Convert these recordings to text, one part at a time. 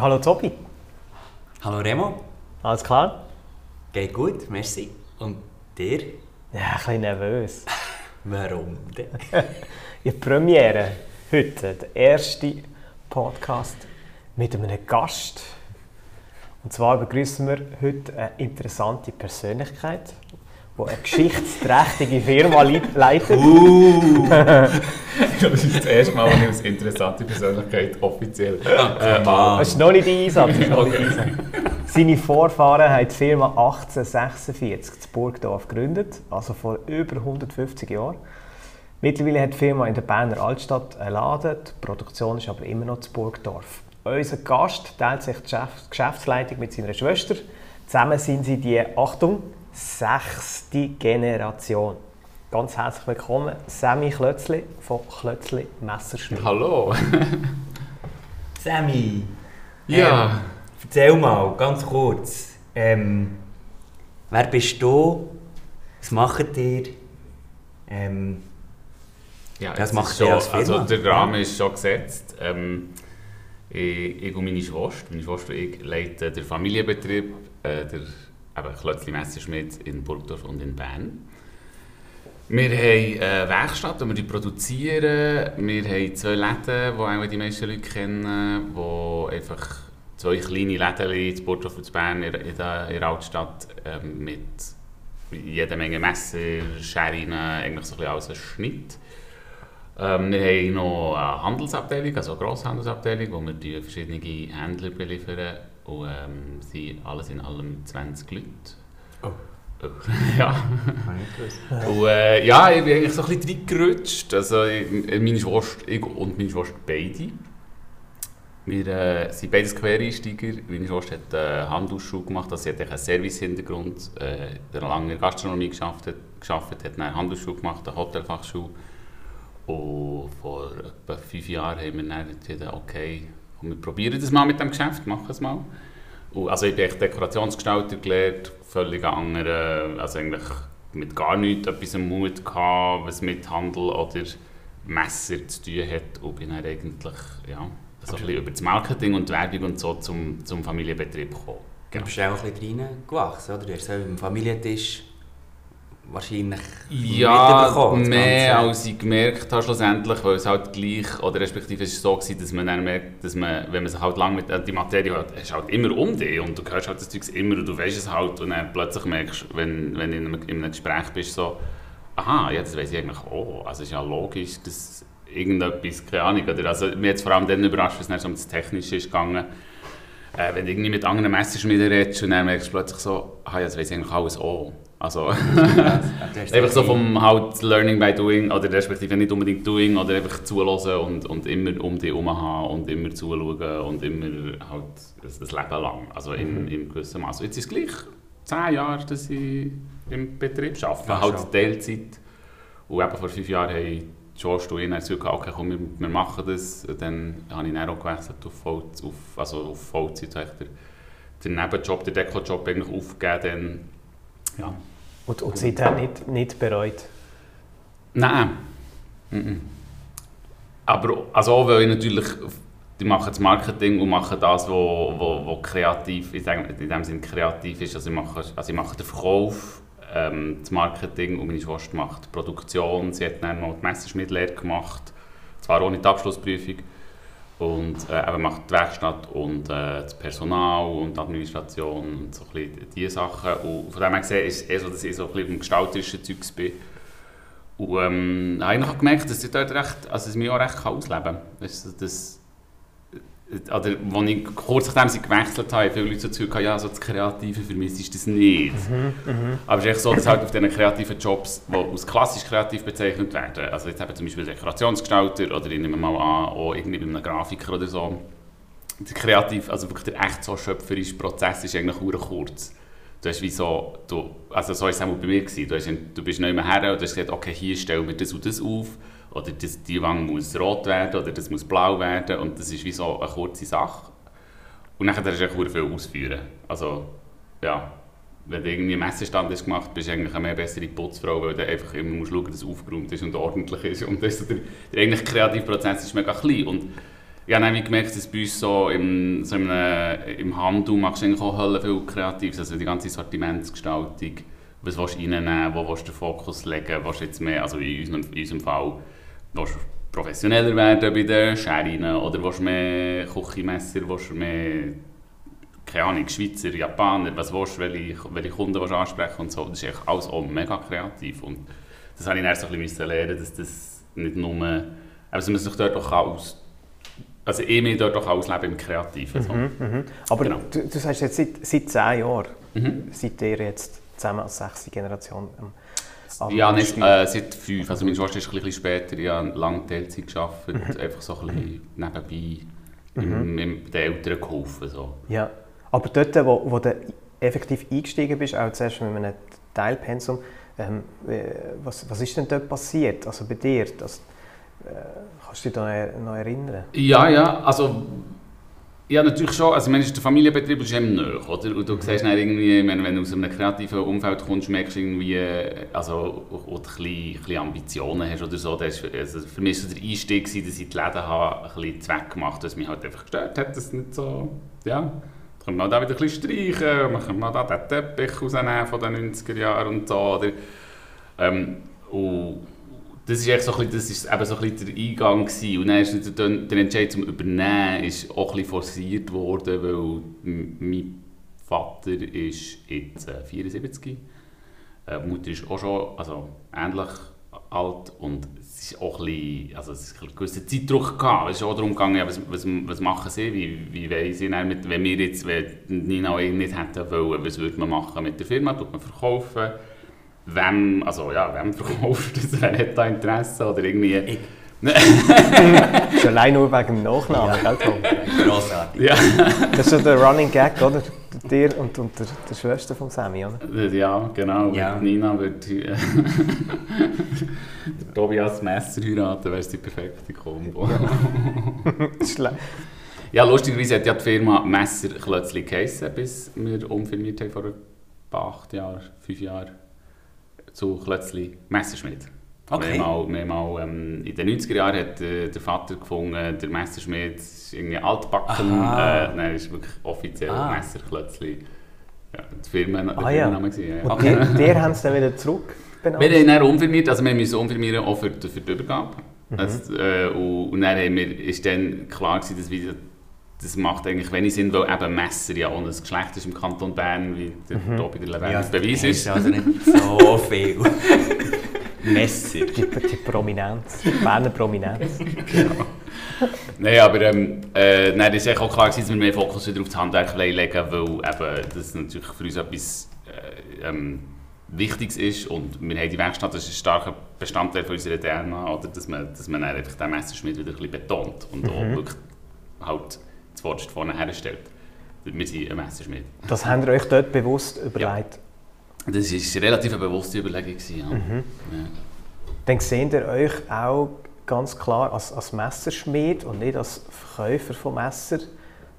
Hallo Tobi. Hallo Remo. Alles klar? Geht gut, merci. Und dir? Ja, ein bisschen nervös. Warum denn? Die Premiere heute, der erste Podcast mit einem Gast. Und zwar begrüßen wir heute eine interessante Persönlichkeit, die eine geschichtsträchtige Firma leitet. Uh. das ist das erste Mal, wenn ich als interessante Persönlichkeit offiziell. Äh, das ist noch nicht der Einsatz. Ist noch nicht der Einsatz. Seine Vorfahren haben die Firma 1846 in Burgdorf gegründet, also vor über 150 Jahren. Mittlerweile hat die Firma in der Berner Altstadt einen Laden, die Produktion ist aber immer noch zu Burgdorf. Unser Gast teilt sich die Geschäftsleitung mit seiner Schwester. Zusammen sind sie die, Achtung, sechste Generation. Ganz herzlich willkommen, Sammy Klötzli von Klötzli Messerschmidt. Hallo. Sammy. Ja. Ähm, erzähl mal, ganz kurz. Ähm, wer bist du? Was macht ihr? Ähm, ja, das macht schon, ihr als Firma? Also der Rahmen ist schon gesetzt. Ähm, ich, ich und meine Schwester, meine Schwester und ich leiten den Familienbetrieb, äh, der eben Klötzli Messerschmidt in Burgdorf und in Bern. Wir haben eine Werkstatt, wo wir die produzieren. Wir haben zwei Läden, die auch die meisten Leute kennen, wo einfach zwei kleine Läden in Burgdorf und Bern in, der, in der Altstadt ähm, mit jeder Menge Messer, Scheren, eigentlich so ein bisschen alles Schnitt. Ähm, wir haben noch eine Handelsabteilung, also eine Grosshandelsabteilung, wo wir die verschiedenen Händler beliefern und ähm, sind alles in allem 20 Leute. Oh. Ja. und, äh, ja, ich bin eigentlich so ein bisschen reingerutscht. Also, meine Schwester, ich und meine Schwester beide. Wir äh, sind beides Quereinsteiger. Meine Schwester hat äh, Handelsschule gemacht, also sie hat einen Service-Hintergrund. Äh, hat lange in der Gastronomie geschafft, geschafft hat eine Handelsschule gemacht, eine Hotelfachschule. Und vor etwa fünf Jahren haben wir dann entschieden, okay, wir probieren das mal mit dem Geschäft, machen es mal. Und also ich bin Dekorationsgestalter gelernt, völlig andere, also eigentlich mit gar nichts etwas am Mut gehabt, was mit Handel oder Messer zu tun hat und bin dann eigentlich ja, so ein über das Marketing und Werbung und so zum, zum Familienbetrieb gekommen. Du bist auch ein bisschen reingewachsen, oder? Du hast am Familientisch wahrscheinlich ja, mehr als ich gemerkt habe schlussendlich, weil es halt gleich, oder respektive es so gewesen, dass man dann merkt, dass man, wenn man sich halt lange mit die Materie hat, es ist halt immer um dich und du hörst halt das Zeug immer und du weißt es halt und dann plötzlich merkst, wenn, wenn du in einem, in einem Gespräch bist, so, aha, ja, das weiß ich eigentlich auch, also es ist ja logisch, dass irgendetwas, keine Ahnung, oder, also mir hat vor allem dann überrascht, dass es um das Technische ist gegangen, äh, wenn du irgendwie mit anderen Messerschmieden redest und dann merkst du plötzlich so, aha, ja, das weiß ich eigentlich alles auch. Also, einfach so vom halt Learning by Doing, oder respektive nicht unbedingt Doing, oder einfach zulassen und, und immer um dich herum haben und immer zuschauen und immer halt das, das Leben lang, also in, mhm. in gewissem Maß. Jetzt ist es gleich zehn Jahre, dass ich im Betrieb arbeite, ja, halt schon. Teilzeit. Und eben vor fünf Jahren haben George und ich gesagt, okay, komm, wir, wir machen das. Dann habe ich dann auch gewechselt auf, Voll, auf, also auf Vollzeit, den, den Nebenjob, den Deko-Job eigentlich aufgegeben. Dann, ja. Und, und seitdem nicht, nicht bereut? Nein. Mhm. Aber also auch, weil ich natürlich, die machen das Marketing und machen das, was wo, wo, wo kreativ, ich in dem Sinne kreativ ist. Also ich mache, also ich mache den Verkauf, ähm, das Marketing und meine Schwester macht die Produktion. Sie hat dann noch die Messerschmittlehre gemacht, zwar ohne die Abschlussprüfung. Und äh, eben macht die Werkstatt und äh, das Personal und die Administration und so ein diese Sachen. Und von dem her gesehen ist es eher so, dass ich so ein bisschen im gestalterischen Zeugs bin. Und ähm, habe ich gemerkt, dass ich dort recht, also es mich auch recht ausleben kann. Das, das, oder als ich kurz nachdem sie gewechselt habe, viele Leute so zu ja, so das Kreative für mich ist das nicht. Mhm, mh. Aber es ist echt so, dass halt auf diesen kreativen Jobs, die als klassisch kreativ bezeichnet werden, also jetzt eben zum Beispiel Dekorationsgestalter oder ich nehme mal an, auch irgendwie bei einem Grafiker oder so, der kreativ, also wirklich der echt so schöpferische Prozess ist eigentlich nur kurz. Du hast wie so, du, also so war es auch bei mir, gewesen. du, hast, du bist nicht mehr her und du hast gesagt, okay, hier stellen wir das und das auf oder das, die Wange muss rot werden oder das muss blau werden und das ist wie so eine kurze Sache. Und dann kannst du echt viel ausführen. Also, ja, wenn du irgendwie einen Messestand hast gemacht bist du eigentlich eine mehr bessere Putzfrau, weil du einfach immer schauen musst, dass es aufgeräumt ist und ordentlich ist. Und das, der, der eigentliche kreative Prozess ist mega klein. Und ich habe nämlich gemerkt, dass bei uns so im, so im, im Handel machst du eigentlich auch Hölle viel Kreatives, also die ganze Sortimentsgestaltung, was willst du reinnehmen, wo willst du den Fokus legen, du jetzt mehr, also in unserem, in unserem Fall, willst du professioneller werden bei den Scheren oder willst du mehr Küchenmesser, willst du mehr, keine Ahnung, Schweizer, Japaner, was willst du, welche, welche Kunden willst du ansprechen und so, das ist echt alles auch mega kreativ und das habe ich dann so ein bisschen lernen, dass das nicht nur, also man sich dort auch aus also ich mich dort auch ausleben im Kreativen. So. Mhm, mhm. Aber genau. du, du sagst jetzt seit, seit zehn Jahren, mhm. seid ihr jetzt zusammen als sechste Generation am Ja, nicht, äh, seit fünf. Also meine Schwester ist ein bisschen später, ich habe lange Teilzeit gearbeitet, mhm. einfach so ein bisschen nebenbei mhm. im, den Eltern geholfen. So. Ja, aber dort, wo, wo du effektiv eingestiegen bist, auch zuerst mit einem Teilpensum, ähm, was, was ist denn dort passiert, also bei dir? Das, äh, kannst du dich da noch erinnern? Ja, ja, also ja, natürlich schon. Also, meine, der Familienbetrieb ist eben nahe, oder? Und du siehst irgendwie, wenn, wenn du aus einem kreativen Umfeld kommst, merkst du irgendwie, also, oder ein bisschen, bisschen Ambitionen hast oder so. Das ist, also für mich war der Einstieg, dass ich die Läden habe, ein bisschen Zweck gemacht was mich halt einfach gestört hat, dass nicht so, ja, können wir da wieder ein bisschen streichen, dann können wir da den Teppich rausnehmen von den 90er Jahren und so, oder? Ähm, und das ist so ein bisschen, das ist so ein der Eingang gewesen. und dann ist der, Entscheid zum Übernehmen ist auch ein forciert worden, weil mein Vater ist jetzt äh, 74, äh, Mutter ist auch schon also ähnlich alt und es ist auch ein bisschen, also es ist ein gewisser Zeitdruck gehabt. Es ist auch darum gegangen, ja, was, was, was machen sie, wie, wie wollen sie dann mit, wenn wir jetzt, wenn Nina nicht hätten wollen, was würde man machen mit der Firma, tut man verkaufen, wem, also ja, wem verkauft das, wer hat da Interesse oder irgendwie... Ich. Schon allein nur wegen dem Nachnamen, ja. gell, Grossartig. Ja. Das ist so der Running Gag, oder? Dir und, und der, der Schwester von Sammy, oder? Ja, genau. Ja. Nina wird äh, Tobias Messer heiraten, wäre es die perfekte Kombo. Ja. ja, lustigerweise hat ja die Firma Messer Klötzli geheissen, bis wir umfirmiert haben vor acht Jahren, fünf Jahren zu Klötzli Messerschmidt. Okay. Mehrmal, mehrmal, ähm, in den 90er Jahren hat äh, der Vater gefunden, der Messerschmidt ist irgendwie altbacken. Äh, nein, ist wirklich offiziell ah. Messerklötzli. Ja, die Firma, der ah, ja. Gewesen, ja. Und okay. der, der haben sie dann wieder zurück benannt? Wir haben dann umfirmiert, also wir müssen umfirmieren auch für, für die Übergabe. Mhm. Also, äh, und, und dann haben wir, ist dann klar gewesen, dass wir das macht eigentlich wenig Sinn, weil eben Messer ja ohne das Geschlecht ist im Kanton Bern, wie der mhm. hier bei der Lebendig ja, Beweis ist. also nicht so viel. Messer. Die, die Prominenz, die Berner Prominenz. genau. Nein, aber ähm, äh, nein, das ist auch klar, dass wir mehr Fokus wieder auf das Handwerk legen weil eben, das natürlich für uns etwas äh, ähm, Wichtiges ist und wir haben die Werkstatt, das ist ein starker Bestandteil von unserer DNA, oder, dass man, dass man einfach den Messerschmied wieder ein bisschen betont und mhm. auch wirklich halt zuvorderst vorne herstellt. Wir sind ein Messerschmied. Das habt ihr euch dort bewusst überlegt? Ja. Das war relativ eine bewusste Überlegung. Ja. Mhm. Ja. Dann seht ihr euch auch ganz klar als, als Messerschmied und nicht als Verkäufer von Messer?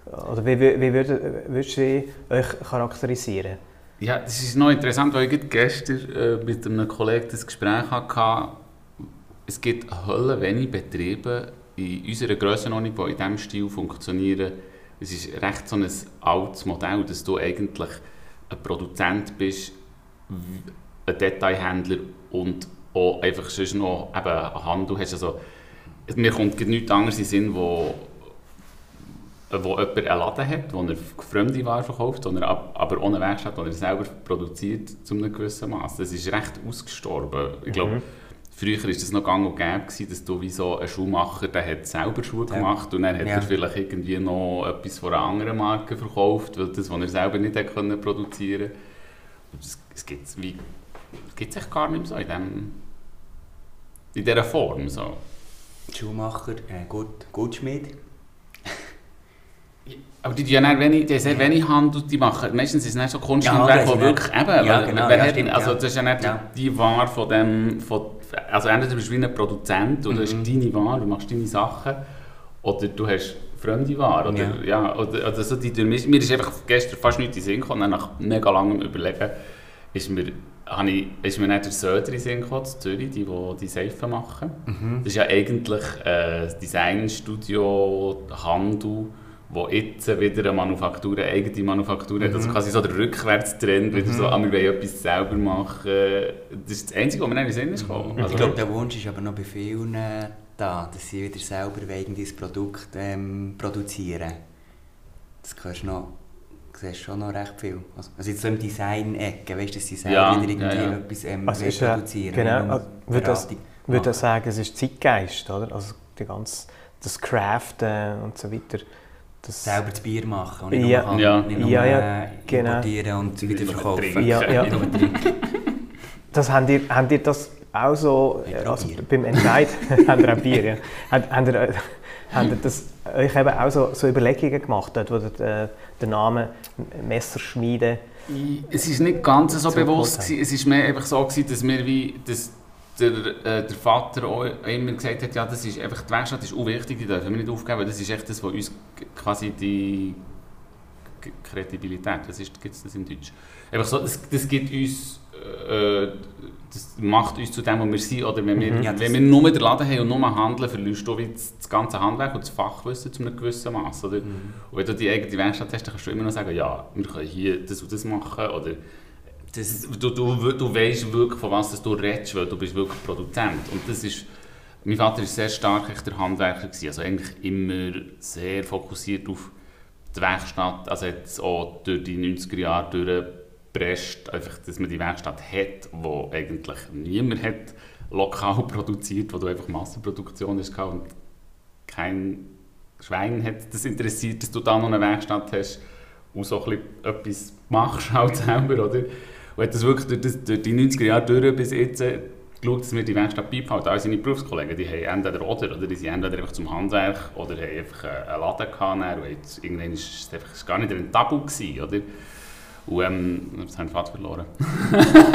Oder wie, wie, wie würdet, würdest du euch charakterisieren? Ja, das ist noch interessant, weil ich gestern äh, mit einem Kollegen das Gespräch hatte. Es gibt Hölle wenig Betriebe, in unserer Grössenordnung, die in diesem Stil funktionieren, es ist recht so ein altes Modell, dass du eigentlich ein Produzent bist, ein Detailhändler und auch einfach sonst noch eben einen Handel hast. Also, mir kommt nichts anderes in den Sinn, wo, wo jemand einen Laden hat, wo er fremde Ware verkauft, er aber ohne Werkstatt, die er selber produziert, zu einem gewissen Maß. Das ist recht ausgestorben. Ich glaube, mhm. Früher war es noch gang und gäbe, dass du wie so ein Schuhmacher, der hat selber Schuhe ja. gemacht und dann hat ja. er vielleicht irgendwie noch etwas von einer anderen Marke verkauft, weil das, was er selber nicht hat können produzieren konnte. Es gibt es echt gar nicht mehr so in, dem, in dieser Form. So. Schuhmacher, äh, gut, Goldschmied. Aber die, die, ja wenig, die haben sehr wenig Handel, die machen, meistens ist es nicht so Kunsthandwerk, ja, wo wirklich eben, ja, genau, ja, stimmt, also das ist ja nicht die Ware von dem, von, also entweder bist du wie ein Produzent und mhm. hast deine Ware, du machst deine Sachen, oder du hast fremde Ware, oder, ja. ja oder, oder so die, mir ist einfach gestern fast nichts in den Sinn gekommen, nach mega langem Überlegen ist mir habe ich, ist mir nicht der Söder in Sinn gekommen, in Zürich, die, die die Seifen machen. Mhm. Das ist ja eigentlich äh, Designstudio, Handel, wo jetzt wieder eine Manufaktur, eine eigene Manufaktur hat. Also Mhm. quasi so der Rückwärtstrend, wieder so, ah, wir wollen etwas selber machen. Das ist das Einzige, was mir in den Sinn ist gekommen. Ich Also, glaube, der Wunsch ist aber noch bei vielen da, dass sie wieder selber eigenes Produkt ähm, produzieren. Das hörst du noch, siehst schon noch recht viel. Also, also jetzt so im Design-Ecke, weißt du, dass sie selber Ja, wieder irgendwie ja, ja. etwas ähm, Also ist, produzieren genau, äh, würde das- Ich würde machen. sagen, es ist Zeitgeist, oder? Also die ganze, das Craften und so weiter. Das, Selber das Bier machen und nicht Ja. nur, Ja. nicht nur Ja, ja, genau. importieren und wieder verkaufen. Ja, ja. Das habt, ihr, habt ihr das auch so, Ich also beim Entscheid, habt ihr auch Bier, ja. Habt, habt, ihr, habt ihr das euch eben auch so, so Überlegungen gemacht, dort, wo ihr äh, den Namen Messerschmiede Es ist nicht ganz so bewusst. Gewesen. Es ist mehr einfach so, gewesen, dass wir wie, dass der, äh, der Vater auch immer gesagt hat, ja, das ist einfach, die Werkstatt ist unwichtig, die dürfen wir nicht aufgeben. Das ist echt das, was uns quasi die K- Kredibilität, was ist, gibt es das in Deutsch? Einfach so, das, das gibt uns, äh, das macht uns zu dem, wo wir sind. Oder wenn wir, Mhm. Ja, wenn wir nur den Laden haben und nur handeln, verlierst du das, das ganze Handwerk und das Fachwissen zu einem gewissen Maß. Oder? Mhm. Und wenn du die eigene Werkstatt hast, dann kannst du immer noch sagen, ja, wir können hier das und das machen. Oder Das, du, du, du weißt wirklich, von was du redest, weil du bist wirklich Produzent. Und das ist, mein Vater war sehr stark der Handwerker. Gewesen. Also eigentlich immer sehr fokussiert auf die Werkstatt. Also es auch durch die 90er Jahre durchgepresst, einfach, dass man die Werkstatt hat, wo eigentlich niemand hat lokal produziert, wo du einfach Massenproduktion hast und kein Schwein hat das interessiert, dass du da noch eine Werkstatt hast und so ein bisschen etwas machst halt selber, oder? Und hat das wirklich durch, das, durch die 90er Jahre durch bis jetzt äh, geschaut, dass wir die Werkstatt beibehalten. All seine Berufskollegen, die haben entweder oder, oder die sind entweder einfach zum Handwerk oder haben einfach einen Laden gehabt und irgendwann ist es einfach gar nicht ein Tabu gewesen, oder? Ähm, das haben wir Vater verloren.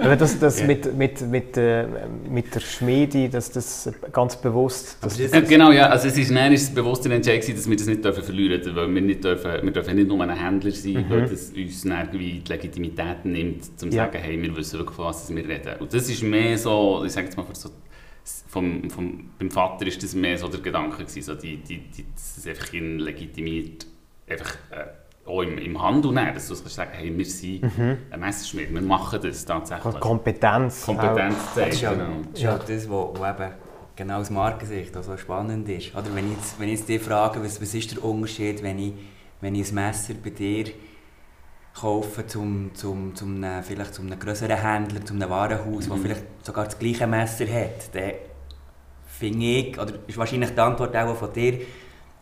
Aber das, das Ja. mit, mit, mit, äh, mit der Schmiede, dass das ganz bewusst. Das, das- Ja, genau, ja. Also es ist, nein, ist bewusst ein Entscheid dass wir das nicht dürfen verlieren dürfen, weil wir nicht dürfen, wir dürfen nicht nur ein Händler sein, Mhm. weil das uns irgendwie die Legitimität nimmt, um zu Ja. sagen, hey, wir wissen wirklich, von was wir reden. Und das ist mehr so, ich sage jetzt mal, für so, vom, vom, beim Vater ist das mehr so der Gedanke gewesen, so die, die, die, dass es einfach legitimiert, einfach äh, auch im, im Handel nehmen, dass du kannst sagen, hey, wir sind Mhm. ein Messerschmied, wir machen das tatsächlich. Kompetenz. Kompetenz Das ist ja, zeigen, genau. das, ist ja das wo, wo eben genau aus Markensicht so spannend ist. Oder wenn ich jetzt, wenn ich jetzt dich frage, was, was ist der Unterschied, wenn ich, wenn ich ein Messer bei dir kaufe, zum, zum, zum einem, vielleicht zum einem größeren Händler, zum einem Warenhaus, das Mhm. vielleicht sogar das gleiche Messer hat, dann finde ich, oder ist wahrscheinlich die Antwort auch von dir,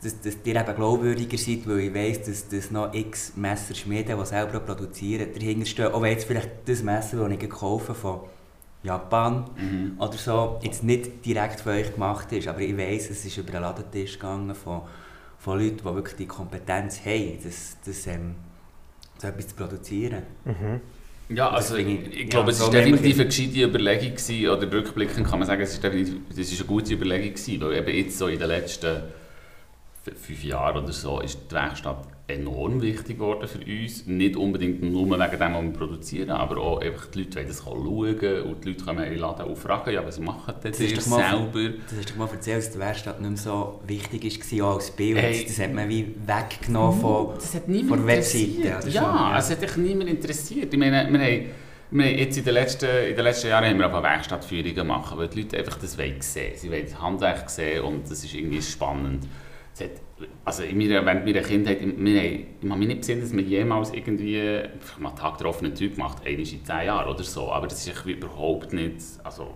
dass, dass ihr eben glaubwürdiger seid, weil ich weiss, dass, dass noch x Messerschmiede, die selber produzieren, dahinter stehen. Auch wenn jetzt vielleicht das Messer, das ich gekauft habe von Japan Mhm. oder so, jetzt nicht direkt für euch gemacht ist, aber ich weiss, es ist über den Ladentisch gegangen von, von Leuten, die wirklich die Kompetenz haben, das, das, ähm, so etwas zu produzieren. Mhm. Ja, also ich, ich- ich glaube, ja, es so war nämlich- definitiv eine gescheite Überlegung gewesen, oder rückblickend kann man sagen, es definitiv, ist eine gute Überlegung gewesen, weil eben jetzt so in den letzten fünf Jahren oder so ist die Werkstatt enorm wichtig geworden für uns. Nicht unbedingt nur wegen dem, was wir produzieren, aber auch einfach die Leute wollen das schauen und die Leute kommen in den Laden und fragen, ja, was machen denn Das ihr doch mal- selber? Das hast du mal erzählt, dass die Werkstatt nicht mehr so wichtig war, als Bild. Hey. Das hat man wie weggenommen von... Das hat Von der Webseite Ja, ja. es hat dich niemand interessiert. Ich meine, wir haben, wir jetzt in den, letzten, in den letzten Jahren haben wir auch Werkstattführungen gemacht, weil die Leute einfach das wollen sehen. Sie wollen das Handwerk sehen und das ist irgendwie spannend. Hat, also in meiner, während meiner Kindheit, wir haben, ich habe mich nicht gesehen, dass wir jemals irgendwie mal Tag der offenen Tür gemacht einmal in zehn Jahren oder so, aber das ist überhaupt nicht, also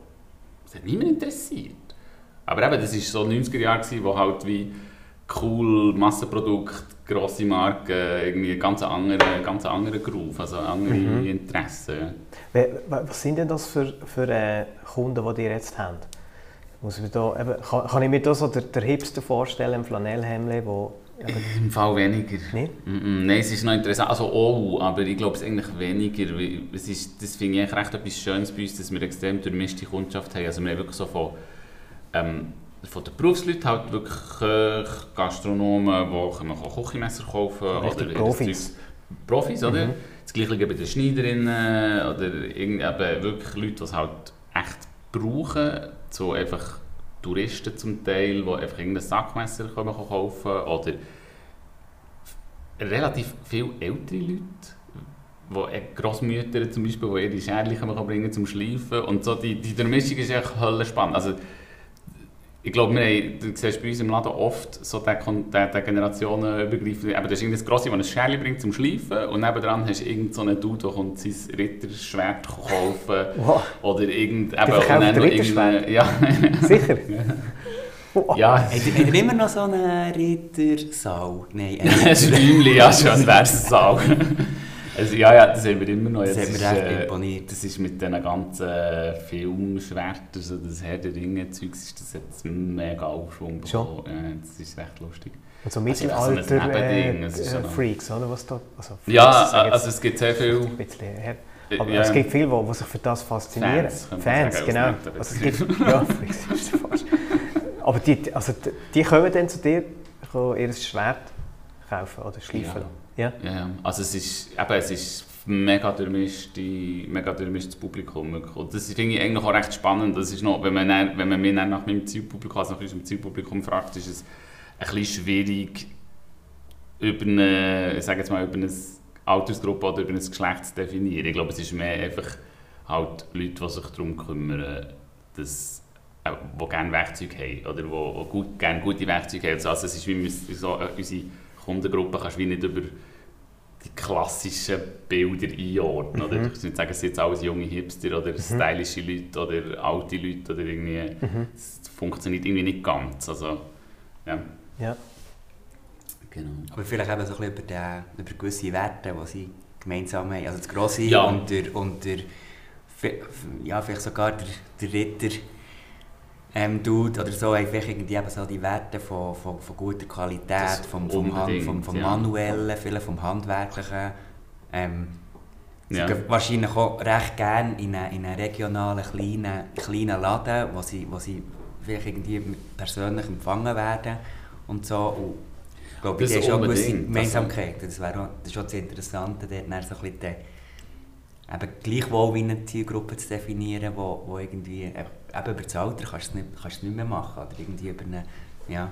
es hat niemand interessiert. Aber eben, das war so 90er Jahre, wo halt wie cool, Massenprodukt, grosse Marken, irgendwie ein ganz anderer, ganz anderer Groove, also andere Mhm. Interessen. Was sind denn das für, für äh, Kunden, die ihr jetzt habt? Muss ich da, eben, kann, kann ich mir da so der, der Hipster vorstellen, im Flanellhemd, wo... Im Fall weniger. Mm -mm, Nein, es ist noch interessant. Also auch, aber ich glaube es eigentlich weniger. Es ist, das finde ich eigentlich recht etwas Schönes bei uns, dass wir extrem durchmischte Kundschaft haben. Also wir haben wirklich so von, ähm, von den Berufsleuten halt wirklich Köche, Gastronomen, die können auch Küchenmesser kaufen Richtig oder Profis. Profis, oder? Mhm. Das gleiche bei den Schneiderinnen oder eben wirklich Leute, die es halt echt brauchen, so einfach Touristen zum Teil, die einfach irgendein Sackmesser kaufen können oder relativ viele ältere Leute, wo Grossmütter zum Beispiel, die ihre Scherchen bringen zum Schleifen und so, die, die Durchmischung ist echt höllisch spannend. Also, ich glaube, wir haben, du siehst bei uns im Laden oft so den, den, den Generationenübergreifenden, aber das ist irgendein Grossi, der ein Scherli bringt zum Schleifen und nebenan hast du irgendeinen so einen Dude, der kommt sein Ritterschwert kaufen wow. oder irgend, eben, und Ritterschwert? Ja. Sicher? Ja. Ihr, habt ihr immer noch so einen Rittersaal? Nein. Ein Räumchen, ja schon, wäre es ein Saal. Also, ja, ja, das haben wir immer noch. Das mir echt äh. Das ist mit diesen ganzen äh, Filmschwertern, also das Herr der Ringe-Zeug, das hat mega Aufschwung bekommen. Ja, das ist recht lustig. Und so Mittelalter-Freaks, äh, oder? Was da, also ja, also es gibt sehr viel... Aber ja. es gibt viele, die, die sich für das faszinieren. Fans, Fans sagen, genau. Also es gibt, ja, ist fast. Aber die, also die kommen dann zu dir, ihr Schwert kaufen oder schleifen. Ja. Ja. ja. Also es ist, eben, es ist mega durchmischt, mega durchmischtes Publikum. Und das finde ich eigentlich auch recht spannend. Das ist noch, wenn man, dann, wenn man mich nach meinem Zielpublikum, also nach unserem Zielpublikum fragt, ist es ein bisschen schwierig, über eine, ich sage jetzt mal, über eine Altersgruppe oder über ein Geschlecht zu definieren. Ich glaube, es ist mehr einfach halt Leute, die sich darum kümmern, dass äh, die gerne Werkzeuge haben oder die, die gut, gerne gute Werkzeuge haben. Also es ist wie so, äh, unsere Kundengruppe kannst du wie nicht über die klassischen Bilder einordnen. Mhm. Oder? Ich würde sagen, es sind jetzt alles junge Hipster oder mhm. stylische Leute oder alte Leute. Oder irgendwie, mhm. Das funktioniert irgendwie nicht ganz. Also, ja. ja. Genau. Aber vielleicht eben so ein bisschen über, den, über gewisse Werte, die sie gemeinsam haben. Also das Grosse ja. und der, und der ja, vielleicht sogar der, der Ritter ähm, tut oder so, einfach irgendwie eben so die Werte von, von, von guter Qualität, vom, vom, Hand, vom, vom ja. Manuellen, vielleicht vom Handwerklichen. Ähm, ja. Wahrscheinlich auch recht gerne in einen, in einen regionalen, kleinen, kleinen Laden, wo sie, wo sie vielleicht irgendwie persönlich empfangen werden und so. Und ich glaube, das ist auch eine gewisse Gemeinsamkeit. Das, wäre das ist auch das Interessante, dort so ein bisschen eben gleichwohl wie eine Zielgruppe zu definieren, wo, wo irgendwie eben über das Alter kannst du es nicht, nicht mehr machen oder irgendwie über eine, ja.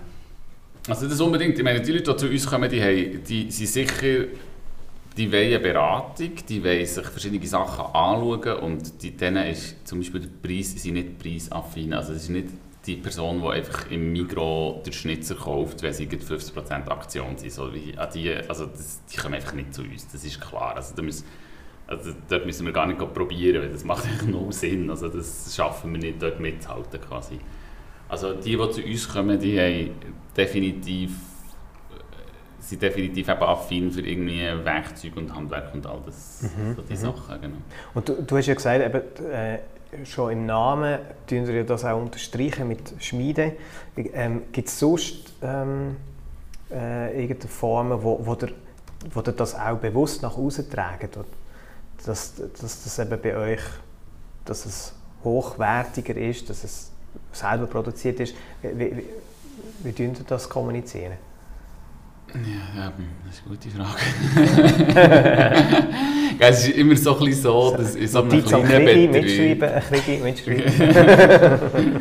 Also das unbedingt. Ich meine, die Leute, die zu uns kommen, die, haben, die sind sicher, die wollen Beratung, die wollen sich verschiedene Sachen anschauen und die, denen ist zum Beispiel der Preis, sind nicht preisaffin. Also es ist nicht die Person, die einfach im Migro den Schnitzer kauft, wenn sie 50% Aktion sind. So wie, die, also das, die kommen einfach nicht zu uns, das ist klar. Also da müssen, also dort müssen wir gar nicht probieren, weil das macht eigentlich null Sinn. Also das schaffen wir nicht, dort mitzuhalten quasi. Also die, die zu uns kommen, die haben definitiv, sind definitiv eben affin für irgendwie Werkzeug und Handwerk und all das, mhm. so die mhm. Sachen. Genau. Und du, du hast ja gesagt, eben, äh, schon im Namen tun wir das auch unterstreichen mit Schmiede. Ähm, Gibt es sonst ähm, äh, irgendeine Form, wo, wo, der, wo der das auch bewusst nach außen trägt? Dass, dass das eben bei euch dass es hochwertiger ist, dass es selber produziert ist. Wie, wie, wie tun Sie das kommunizieren? Ja, das ist eine gute Frage. es ist immer so ein bisschen so, dass in so einem kleinen Betrieb... Mitschreiben, mitschreiben.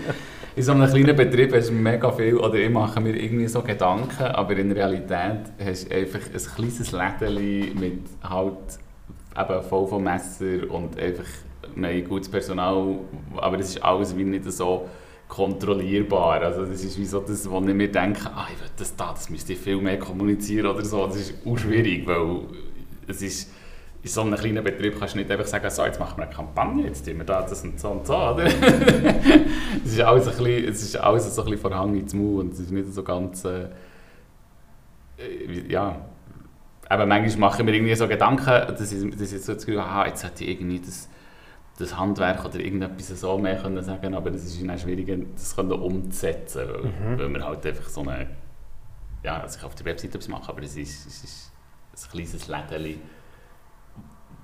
in so einem kleinen Betrieb hast du mega viel, oder ich mache mir irgendwie so Gedanken, aber in Realität hast du einfach ein kleines Läden mit halt eben voll vom Messer und einfach ein gutes Personal, aber das ist alles wie nicht so kontrollierbar. Also das ist wie so das, wo ich mir denke, ah, ich will das da, das müsste ich viel mehr kommunizieren oder so. Das ist auch schwierig, weil es ist in so einem kleinen Betrieb kannst du nicht einfach sagen, so, jetzt machen wir eine Kampagne, jetzt tun wir da das und so und so, oder? es ist alles ein bisschen, es ist alles so ein bisschen von Hang ins Maul und es ist nicht so ganz, äh, ja, aber manchmal mache ich mir irgendwie so Gedanken, dass ich, dass ich so das Gefühl habe, jetzt hätte ich irgendwie das, das Handwerk oder irgendetwas so mehr können sagen aber es ist dann schwierig, das können umzusetzen, weil, mhm. weil wir halt einfach so eine, ja, also ich auf der Webseite etwas machen, aber es ist, es ist ein kleines Lädchen.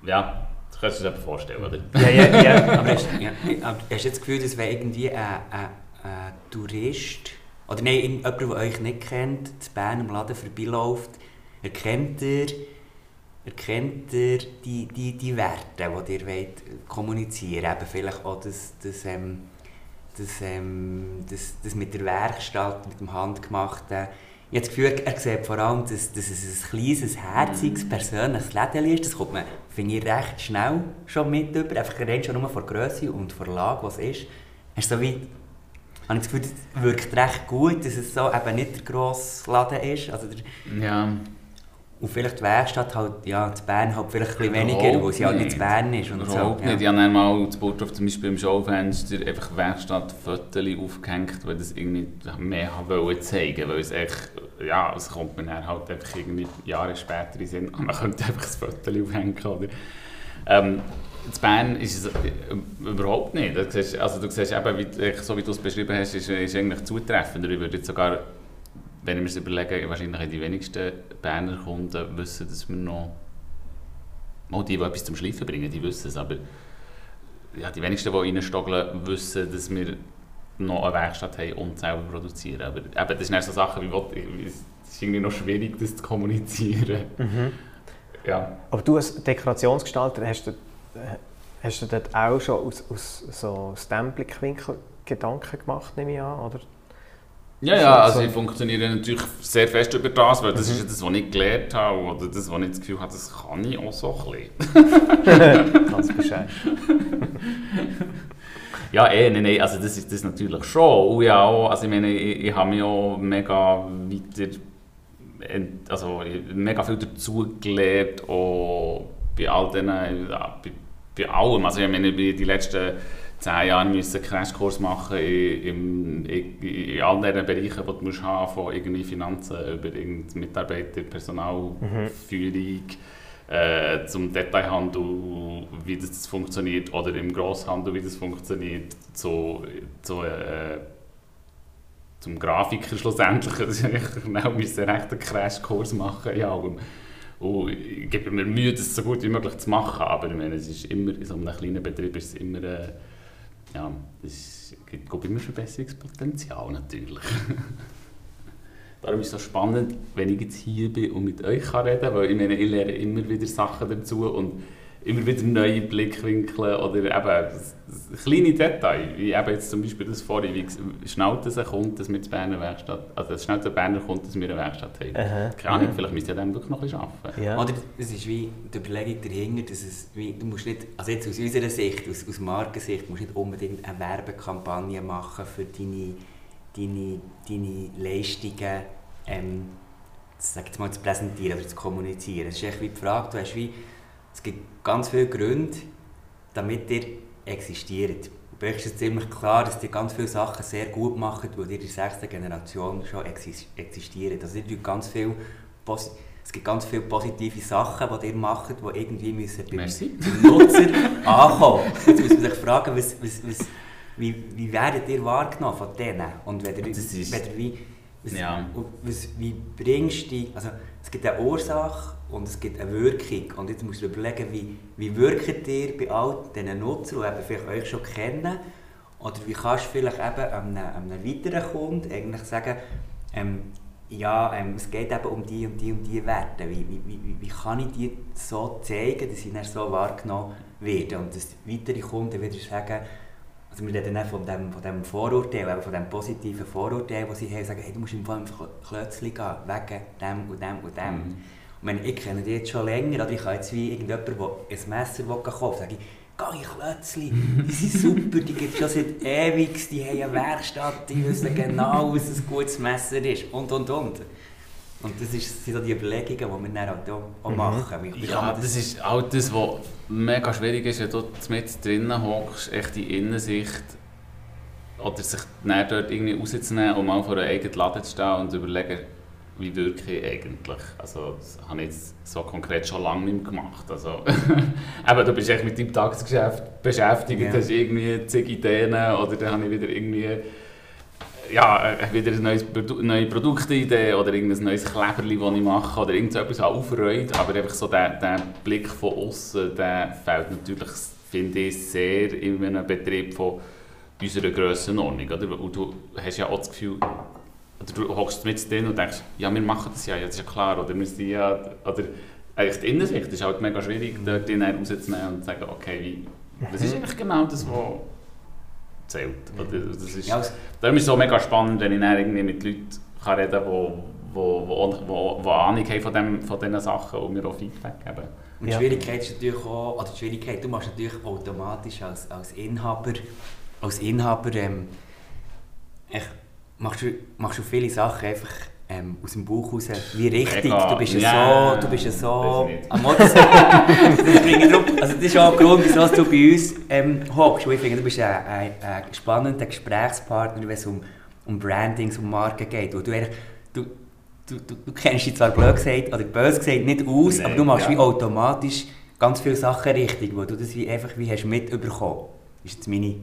Ja, das kannst du dir vorstellen, oder? Ja, ja, ja. aber hast, ja, hast du jetzt das Gefühl, dass wenn irgendwie ein, ein, ein Tourist, oder nein, jemand, der euch nicht kennt, zu Bern im Laden vorbeiläuft, erkennt er erkennt ihr die, die, die Werte, die ihr wollt kommunizieren wollt? Eben vielleicht auch das, das, ähm, das, ähm, das, das mit der Werkstatt, mit dem Handgemachten. Ich habe das Gefühl, er sieht vor allem, dass, dass es ein kleines, herziges, persönliches Läden ist. Das kommt man, finde ich, recht schnell schon mit über. Einfach rein schon nur von Größe und von Lage, was es ist. Ist so wie, habe ich das Gefühl, es wirkt recht gut, dass es so eben nicht der grosse Laden ist. Also der, Ja, und vielleicht die Werkstatt halt, ja, in Bern halt vielleicht ein bisschen weniger, weil sie halt nicht in Bern ist. Und so. Überhaupt Ja. nicht. Ich habe dann mal in Burgdorf zum Beispiel im Schaufenster einfach Werkstatt-Fotos aufgehängt, weil das irgendwie mehr wollte zeigen weil es echt, ja, es kommt mir dann halt einfach irgendwie Jahre später in Sinn, man könnte einfach ein Foto aufhängen, oder? Ähm, in Bern ist es äh, überhaupt nicht. Du siehst, also du siehst eben, wie, so wie du es beschrieben hast, ist, ist eigentlich zutreffender. Ich würde jetzt sogar, wenn ich mir das überlege, wahrscheinlich die wenigsten Berner Kunden wissen, dass wir noch Mal die, die etwas zum Schleifen bringen, die wissen es, aber ja, die wenigsten, die reinstogeln, wissen, dass wir noch eine Werkstatt haben und selber produzieren. Aber eben, das sind dann so Sachen, wie, es ist irgendwie noch schwierig, das zu kommunizieren. Ja. Aber du als Dekorationsgestalter, hast du, äh, hast du dort auch schon aus, aus so aus dem Blickwinkel Gedanken gemacht, nehme ich an, oder? Ja, ja, also so- ich funktioniere natürlich sehr fest über das, weil das ist ja das, was ich gelernt habe oder das, was ich das Gefühl habe, das kann ich auch so ein bisschen. Ganz bescheiden. Ja, eh, nein, nein, also das ist das natürlich schon. Und ja, auch, also ich meine, ich, ich habe mich auch mega weiter, also mega viel dazu gelernt, auch bei all diesen, ja, bei, bei allem. Also ich meine, bin die letzten zehn Jahre müssen einen Crashkurs machen in, in, in, all diesen Bereichen, die du musst haben, von irgendwie Finanzen über irgendwie Mitarbeiter, Personalführung, äh, zum Detailhandel, wie das funktioniert, oder im Grosshandel, wie das funktioniert, zu, zu, äh, zum Grafiker schlussendlich. Das ist eigentlich genau, recht einen Crashkurs machen in allem. Und ich gebe mir Mühe, das so gut wie möglich zu machen, aber ich meine, es ist immer, in so einem kleinen Betrieb ist es immer, äh, ja, es gibt immer Verbesserungspotenzial natürlich. Darum ist es so spannend, wenn ich jetzt hier bin und mit euch reden kann, weil ich meine, ich lerne immer wieder Sachen dazu und immer wieder neue Blickwinkel oder eben kleine Details, wie eben jetzt zum Beispiel das vorhin, wie schnell das kommt, dass wir zur Berner Werkstatt, also dass schnell der Berner kommt, dass wir eine Werkstatt haben. Aha. Keine Ahnung, vielleicht müsst ihr dem wirklich noch ein bisschen arbeiten. Ja. Oder es ist wie die Überlegung dahinter, dass es wie, du musst nicht, also jetzt aus unserer Sicht, aus, aus Markensicht, musst du nicht unbedingt eine Werbekampagne machen für deine, deine, deine Leistungen, ähm, sag jetzt mal, zu präsentieren oder zu kommunizieren. Es ist echt wie die Frage, du hast wie, es gibt ganz viele Gründe, damit ihr existiert. Bei euch ist es ziemlich klar, dass ihr ganz viele Sachen sehr gut macht, weil ihr in der sechsten Generation schon exis- existiert. Also ihr ganz viel es gibt ganz viele positive Sachen, die ihr macht, die irgendwie müssen beim, beim Nutzer ankommen. Jetzt muss man sich fragen, was, was, was, wie, wie werdet ihr wahrgenommen von denen? Und wenn ihr, wenn ihr wie, was, Ja. was, wie bringst du, also es gibt eine Ursache und es gibt eine Wirkung und jetzt musst du überlegen, wie, wie wirkt ihr bei all diesen Nutzern, die eben vielleicht euch schon kennen oder wie kannst du vielleicht eben einem, einem weiteren Kunden eigentlich sagen, ähm, ja, ähm, es geht eben um die und die und die Werte. Wie, wie, wie, wie kann ich die so zeigen, dass ich dann so wahrgenommen werde und dass weitere Kunden wieder sagen, also wir reden von dem, von dem Vorurteil, eben von dem positiven Vorurteil, das sie haben, sagen, hey, du musst im Fall Klötzli gehen, wegen dem und dem und dem. Mhm. Und wenn ich kenne die jetzt schon länger, oder ich kann jetzt wie irgendjemand, der ein Messer kaufen sage ich, geh in Klötzli, die sind super, die gibt es schon seit ewig, die haben eine Werkstatt, die wissen genau, was ein gutes Messer ist und und und. Und das ist, sind so die Überlegungen, die wir dann halt auch, auch machen. Wie, Ja, man das ist auch das, was mega schwierig ist, wenn du mit drinnen hockst, echt die Innensicht oder sich dann dort irgendwie rauszunehmen und mal vor einem eigenen Laden zu stehen und zu überlegen, wie wirke ich eigentlich. Also das habe ich jetzt so konkret schon lange nicht mehr gemacht. Also, eben, du bist echt mit deinem Tagesgeschäft beschäftigt, Ja. hast irgendwie zig Ideen oder dann habe ich wieder irgendwie ja, äh, wieder eine neues neue Produktidee oder irgendein neues Kleberli, das ich mache oder irgendetwas aufreut, aber einfach so der, der Blick von außen, der fehlt natürlich, finde ich, sehr in einem Betrieb von unserer Grössenordnung, oder? Und du hast ja auch das Gefühl, oder du hockst mit drin und denkst, ja, wir machen das ja, ja, das ist ja klar, oder wir sind ja, oder eigentlich die Innensicht ist halt mega schwierig, dort rauszunehmen und zu sagen, okay, wie, was ist eigentlich genau das, was zählt? Oder das ist, Ja, also- darum ist es so mega spannend, wenn ich dann irgendwie mit Leuten kann reden kann, die wo, wo, wo, wo Ahnung haben von, dem, von diesen Sachen und mir auch Feedback geben. Und die. Schwierigkeit ist natürlich auch, oder die Schwierigkeit, du machst natürlich automatisch als, als Inhaber, als Inhaber ähm, echt, machst, du, machst du viele Sachen einfach ähm, aus dem Bauch raus, wie richtig. Du bist ja Ja. so, du bist ja so am drauf. also das ist auch ein Grund, wieso du bei uns ähm, hockst. Ich finde, du bist ein, ein, ein spannender Gesprächspartner, wenn es um, um Brandings, um Marken geht. Du, du, du, du, kennst dich zwar blöd gesagt, oder böse gesagt, nicht aus, Nee, aber du machst ja. wie automatisch ganz viele Sachen richtig, wo du das wie einfach wie hast mitbekommen. Das ist jetzt meine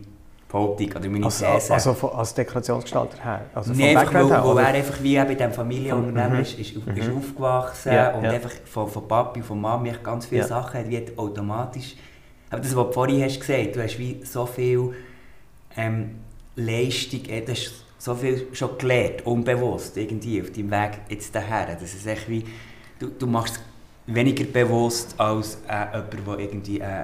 Behauptung oder meine Also, These. also von- als Dekorationsgestalter her? Also Nee, einfach, weil, weil oder? er einfach wie eben in diesem Familienunternehmen ist, ist, ist aufgewachsen Ja, und ja. einfach von, von Papi und von Mami ganz viele Ja. Sachen hat wie automatisch. Aber das, was du vorhin hast gesagt, du hast wie so viel ähm, Leistung, äh, du hast so viel schon gelernt, unbewusst irgendwie auf deinem Weg jetzt daher. Das ist echt wie, du, du machst es weniger bewusst als äh, jemand, der irgendwie, äh,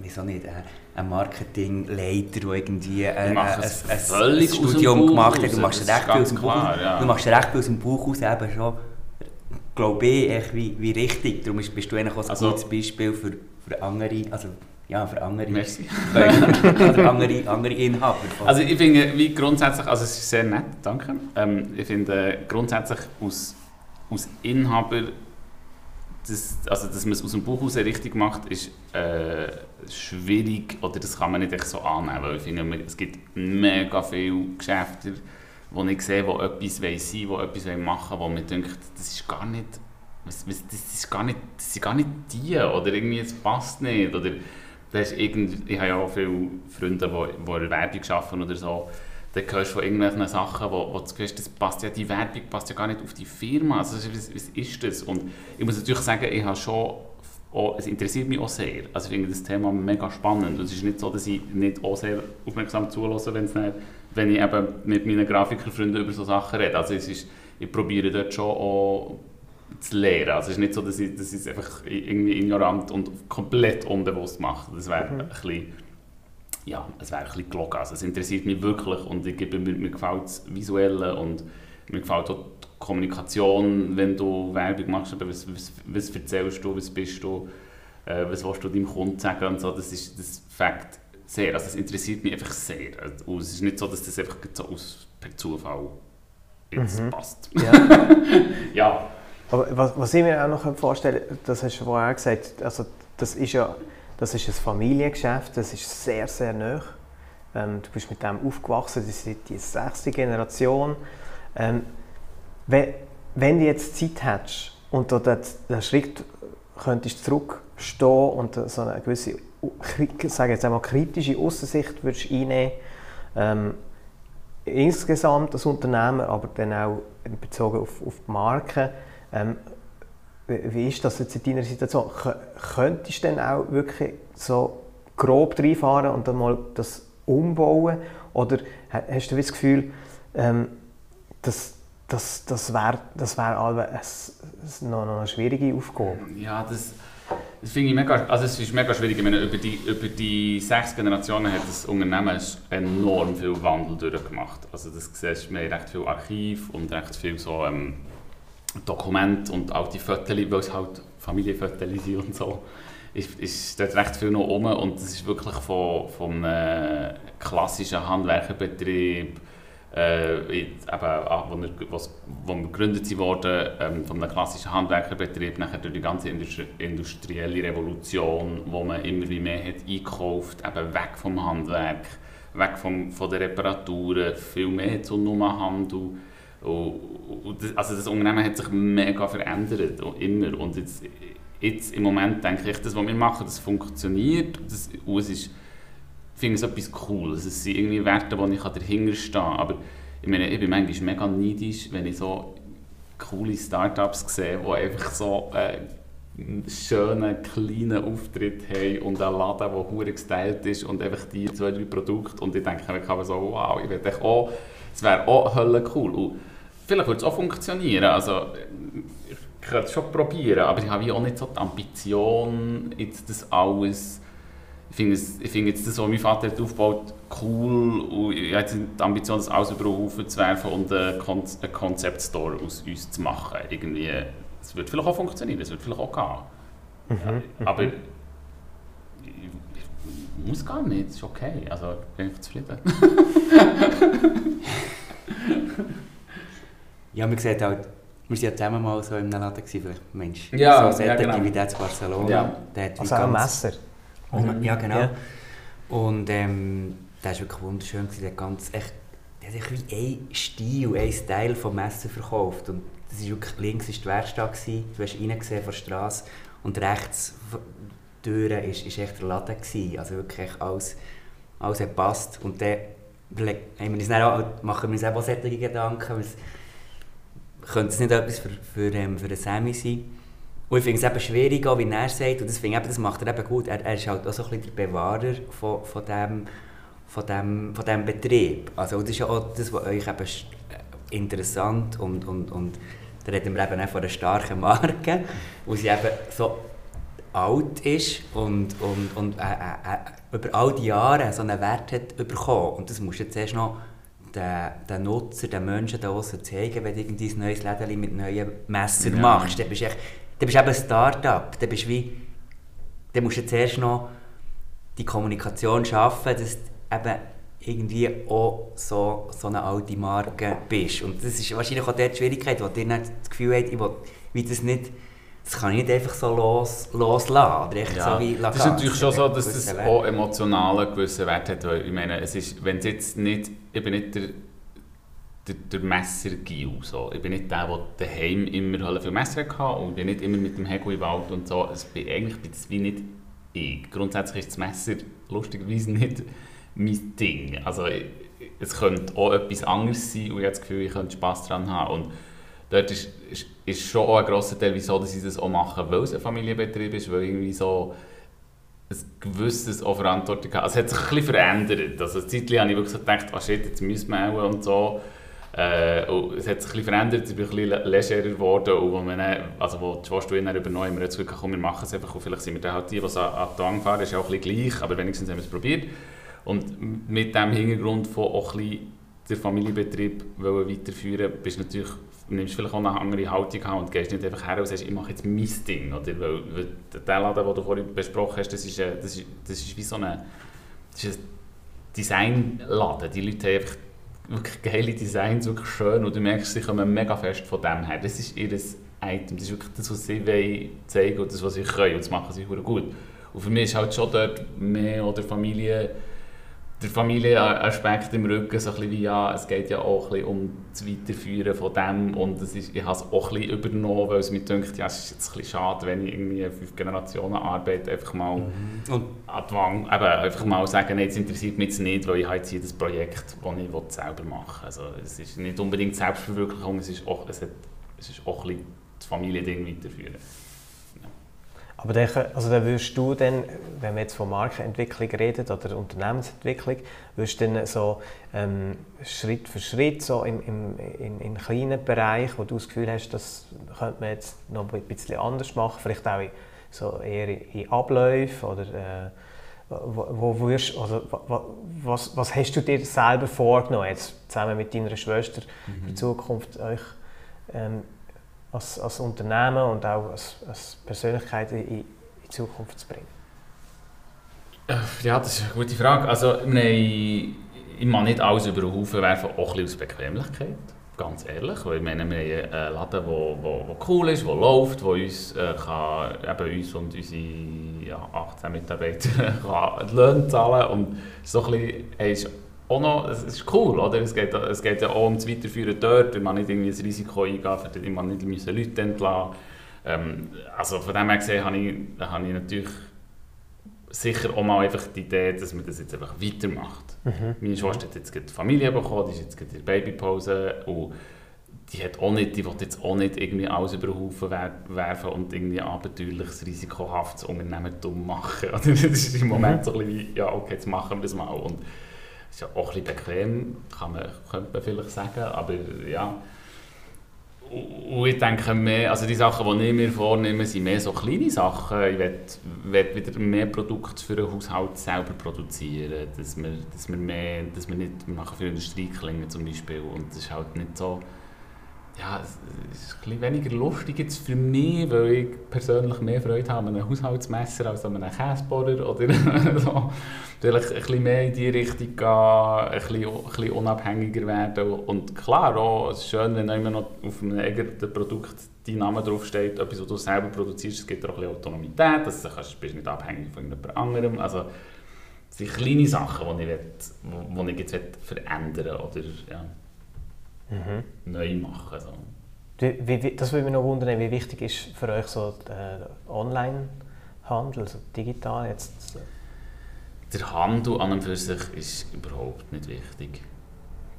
wieso nicht, äh, ein Marketingleiter, der irgendwie äh, Ich ein, ein, ein, Studium gemacht hat. Du raus, machst recht viel aus dem klar, ja. Du machst recht viel aus dem Bauch aus eben schon, glaube ich, echt wie, wie richtig. Darum bist du eigentlich auch ein Also- gutes Beispiel für, für andere, also ja, für andere, oder andere, andere Inhaber. Also ich finde, wie grundsätzlich, also es ist sehr nett, danke. Ähm, ich finde äh, grundsätzlich aus, aus Inhaber, das, also dass man es aus dem Buch heraus richtig macht, ist äh, schwierig oder das kann man nicht echt so annehmen, weil ich finde, es gibt mega viele Geschäfte, wo ich sehe, die etwas sein wollen, die etwas machen wollen, wo man denkt, das ist gar nicht, was, was, das, ist gar nicht, das sind gar nicht die oder irgendwie, es passt nicht oder das ist irgend, ich habe ja auch viele Freunde, die, die Werbung arbeiten oder so, dann hörst du von irgendwelchen Sachen, wo, wo du siehst, das passt ja, die Werbung passt ja gar nicht auf die Firma, also was, was ist das? Und ich muss natürlich sagen, ich habe schon auch, es interessiert mich auch sehr. Also ich finde das Thema mega spannend. Und es ist nicht so, dass ich nicht auch sehr aufmerksam zulasse, wenn, wenn ich eben mit meinen Grafikerfreunden über so Sachen rede. Also es ist, ich probiere dort schon auch zu lernen. Also es ist nicht so, dass ich, dass ich es einfach irgendwie ignorant und komplett unbewusst mache. Das wäre ein bisschen, ja, es wäre ein bisschen gelogen. Also es interessiert mich wirklich und ich gebe, mir, mir gefällt das Visuelle und mir gefällt auch die Kommunikation, wenn du Werbung machst, aber was, was, was erzählst du, was bist du, äh, was willst du deinem Kunden sagen und so, das ist das Fakt sehr, also es interessiert mich einfach sehr. Und es ist nicht so, dass das einfach so aus, per Zufall jetzt Mhm. passt. Ja. Ja, Aber was, was ich mir auch noch vorstellen kann, das hast du vorher auch gesagt, also das ist ja das ist ein Familiengeschäft, das ist sehr, sehr nah. Ähm, du bist mit dem aufgewachsen, das ist die sechste Generation. Ähm, wenn, du jetzt Zeit hättest und du den, Schritt könntest zurückstehen und so eine gewisse, sage jetzt einmal, kritische Aussicht würdest einnehmen, ähm, insgesamt als Unternehmer, aber dann auch bezogen auf, auf die Marke, ähm, wie, ist das jetzt in deiner Situation? Kö- Könntest du dann auch wirklich so grob reinfahren und dann mal das umbauen? Oder ha- hast du das Gefühl, ähm, dass das, das wäre das wär noch, noch eine schwierige Aufgabe? Ja, das, das finde ich mega, also es ist mega schwierig. Ich meine, über die, über die sechs Generationen hat das Unternehmen enorm viel Wandel durchgemacht. Also das siehst wir haben recht viel Archiv und recht viel so ähm, Dokumente und auch die Fotos, weil es halt Familienfotos sind und so, ist, ist dort recht viel noch rum und das ist wirklich von, von einem klassischen Handwerkerbetrieb äh, eben, ah, wo, was, wo wir gegründet wurden, ähm, von einem klassischen Handwerkerbetrieb, nachher durch die ganze Industri industrielle Revolution, wo man immer wie mehr hat eingekauft, eben weg vom Handwerk, weg vom, von den Reparaturen, viel mehr zu Nummerhandel. Und das, also das Unternehmen hat sich mega verändert, und immer. Und jetzt, jetzt im Moment denke ich, das, was wir machen, das funktioniert. Das, und es ist, ich finde es etwas Cooles. Es sind irgendwie Werte, wo ich dahinter stehen kann. Aber ich, meine, ich bin manchmal mega neidisch, wenn ich so coole Startups sehe, die einfach so äh, einen schönen, kleinen Auftritt haben und einen Laden, der hure gestylt ist und einfach die zwei, drei Produkte. Und ich denke mir so, wow, ich würde auch, es wäre auch hölle cool. Und vielleicht würde es auch funktionieren. Also, ich ich könnte es schon probieren, aber ich habe auch nicht so die Ambition, jetzt das alles ich finde, ich finde jetzt das, was mein Vater hat aufgebaut cool und ich habe jetzt die Ambition, das alles über den Haufen zu werfen und einen Concept Store aus uns zu machen. Irgendwie, es wird vielleicht auch funktionieren, es wird vielleicht auch gehen. Mhm, aber ich, ich, muss gar nicht, es ist okay, also ich bin einfach zufrieden. ja, man sieht halt, wir waren ja zusammen mal so in einem Laden, vielleicht Mensch, ja, so ja, genau. wie der zu Barcelona. Ja. Der hat also ein Messer. Mhm. Ja, genau. Ja. Und ähm, der war wirklich wunderschön. Der, ganz, echt, der hat wie ein Stil, ein Style vom Messer verkauft. Und das ist wirklich, links war die Werkstatt, gewesen. du hast reingesehen von der Straße und rechts die Tür war ist echt der Laden. Gewesen. Also wirklich alles, alles hat gepasst. Und dann haben wir uns dann auch, machen wir uns auch solche Gedanken. Könnte es nicht etwas für, für, ähm, für den Sammy sein? Und ich finde es eben schwierig, auch, wie er sagt, und das, ich, das macht er eben gut, er, er ist halt auch so ein bisschen der Bewahrer von, von, dem, von, dem, von dem Betrieb. Also das ist ja auch das, was euch eben äh, interessant und, und, und da reden wir eben auch von einer starken Marke, wo sie eben so alt ist und, und, und äh, äh, äh, über all die Jahre so einen Wert hat bekommen. Und das musst du jetzt erst noch den, den Nutzer, den Menschen da draußen zeigen, wenn du irgendwie ein neues Läden mit neuen Messern ja. machst. Dann bist du echt, dann bist eben ein Start-up. Dann, bist wie, dann musst du zuerst noch die Kommunikation schaffen, dass du eben irgendwie auch so, so eine alte Marke bist. Und das ist wahrscheinlich auch die Schwierigkeit, wo dir das Gefühl hat, ich will, wie das nicht das kann ich nicht einfach so los, loslassen. Oder ja, so wie das ist natürlich schon so, dass das auch emotional einen gewissen Wert hat. Weil ich meine, es ist, wenn es jetzt nicht, ich bin nicht der der, der Messergil. So. Ich bin nicht der, der daheim immer viel Messer hatte und bin nicht immer mit dem Hegel im Wald und so. Also bin, eigentlich bin das wie nicht ich. Grundsätzlich ist das Messer lustigerweise nicht mein Ding. Also es könnte auch etwas anderes sein und ich habe das Gefühl, ich könnte Spass daran haben. Und dort ist, ist, ist schon auch ein grosser Teil, wieso dass ich das auch mache, weil es ein Familienbetrieb ist, weil irgendwie so ein gewisses auch Verantwortung habe. Also es hat sich ein bisschen verändert. Also eine Zeit lang habe ich wirklich gedacht, oh shit, jetzt müssen wir auch und so. Äh, es hat sich ein bisschen verändert, es ist ein bisschen legerer geworden und wo, man also wo die Schwester dann übernommen haben, wir jetzt komm, wir machen es einfach und vielleicht sind wir dann halt die, die an die Wand fahren, ist auch ein bisschen gleich, aber wenigstens haben wir es probiert. Und mit dem Hintergrund von auch ein bisschen den Familienbetrieb weiterführen, bist natürlich, nimmst vielleicht auch eine andere Haltung haben und gehst nicht einfach her und sagst, ich mache jetzt mein Ding. Oder? Weil, weil der Laden, den du vorhin besprochen hast, das ist, das ist, das ist wie so ein Designladen. Die Leute haben einfach wirklich geile Designs, wirklich schön und du merkst, sie kommen mega fest von dem her. Das ist ihr Item, das ist wirklich das, was sie wollen zeigen und das, was sie können und das machen sie gut. Und für mich ist halt schon dort mehr oder Familie der Familienaspekt im Rücken, so ein bisschen wie, ja, es geht ja auch ein bisschen um das Weiterführen von dem und es ist, ich habe es auch ein bisschen übernommen, weil es mir denkt, ja, es ist jetzt ein bisschen schade, wenn ich irgendwie fünf Generationen arbeite, einfach mal mhm. und Wand, eben, einfach mal sagen, nee, jetzt interessiert mich jetzt nicht, weil ich habe jetzt hier das Projekt, das ich selber machen will. Also es ist nicht unbedingt Selbstverwirklichung, es ist auch, es hat, es ist auch ein bisschen das Familiending weiterführen. Aber dann, also dann würdest du dann, wenn wir jetzt von Markenentwicklung reden oder Unternehmensentwicklung, würdest du dann so ähm, Schritt für Schritt so im, im, in, in kleinen Bereich, wo du das Gefühl hast, das könnte man jetzt noch ein bisschen anders machen, vielleicht auch so eher in Abläufen oder äh, wo, wo würdest, also, was, was hast du dir selber vorgenommen, jetzt zusammen mit deiner Schwester mhm. in Zukunft euch ähm, als, als Unternehmen und auch als, als Persönlichkeit in, in die Zukunft zu bringen? Ja, das ist eine gute Frage. Also, ich, ich mag nicht alles über den Haufen werfen, auch ein aus Bequemlichkeit. Ganz ehrlich, weil wir haben einen Laden, der cool ist, der läuft, der uns, äh, eben uns und unsere ja, 18 Mitarbeiter kann Löhne zahlen kann. so ein bisschen, auch noch, es ist cool, oder? Es geht, es geht ja auch um das Weiterführen dort, weil man nicht irgendwie ein Risiko eingehen für man nicht müssen Leute entlassen ähm, Also von dem her gesehen habe ich, habe ich natürlich sicher auch mal einfach die Idee, dass man das jetzt einfach weitermacht. Mhm. Meine Schwester hat jetzt die Familie bekommen, die ist jetzt in der Babypause und die hat auch nicht, die will jetzt auch nicht irgendwie alles über den Haufen werfen und irgendwie abenteuerliches, risikohaftes Unternehmertum machen. Also das ist im Moment so ein bisschen wie, ja okay, jetzt machen wir das mal. Und ist ja auch ein bisschen bequem, kann man, könnte man vielleicht sagen, aber ja. Und ich denke mehr, also die Sachen, die ich mir vornehme, sind mehr so kleine Sachen. Ich will wieder mehr Produkte für den Haushalt selber produzieren, dass wir, dass wir mehr, dass wir nicht, machen für Industrieklingen zum Beispiel und das ist halt nicht so, ja, es ist ein weniger lustig jetzt für mich, weil ich persönlich mehr Freude habe an einem Haushaltsmesser als an einem Käsebohrer oder so. Vielleicht ein bisschen mehr in die Richtung gehen, ein bisschen, ein bisschen unabhängiger werden. Und klar, auch, es ist schön, wenn immer noch auf einem eigenen Produkt dein Name draufsteht, etwas, was du selber produzierst, es gibt auch ein bisschen Autonomität, dass du bist nicht abhängig von jemand anderem, also es sind kleine Sachen, die ich, jetzt verändern ja mhm. neu machen. So. Wie, wie, das würde mich noch wundern, wie wichtig ist für euch so der Online-Handel, also digital jetzt? Der Handel an und für sich ist überhaupt nicht wichtig.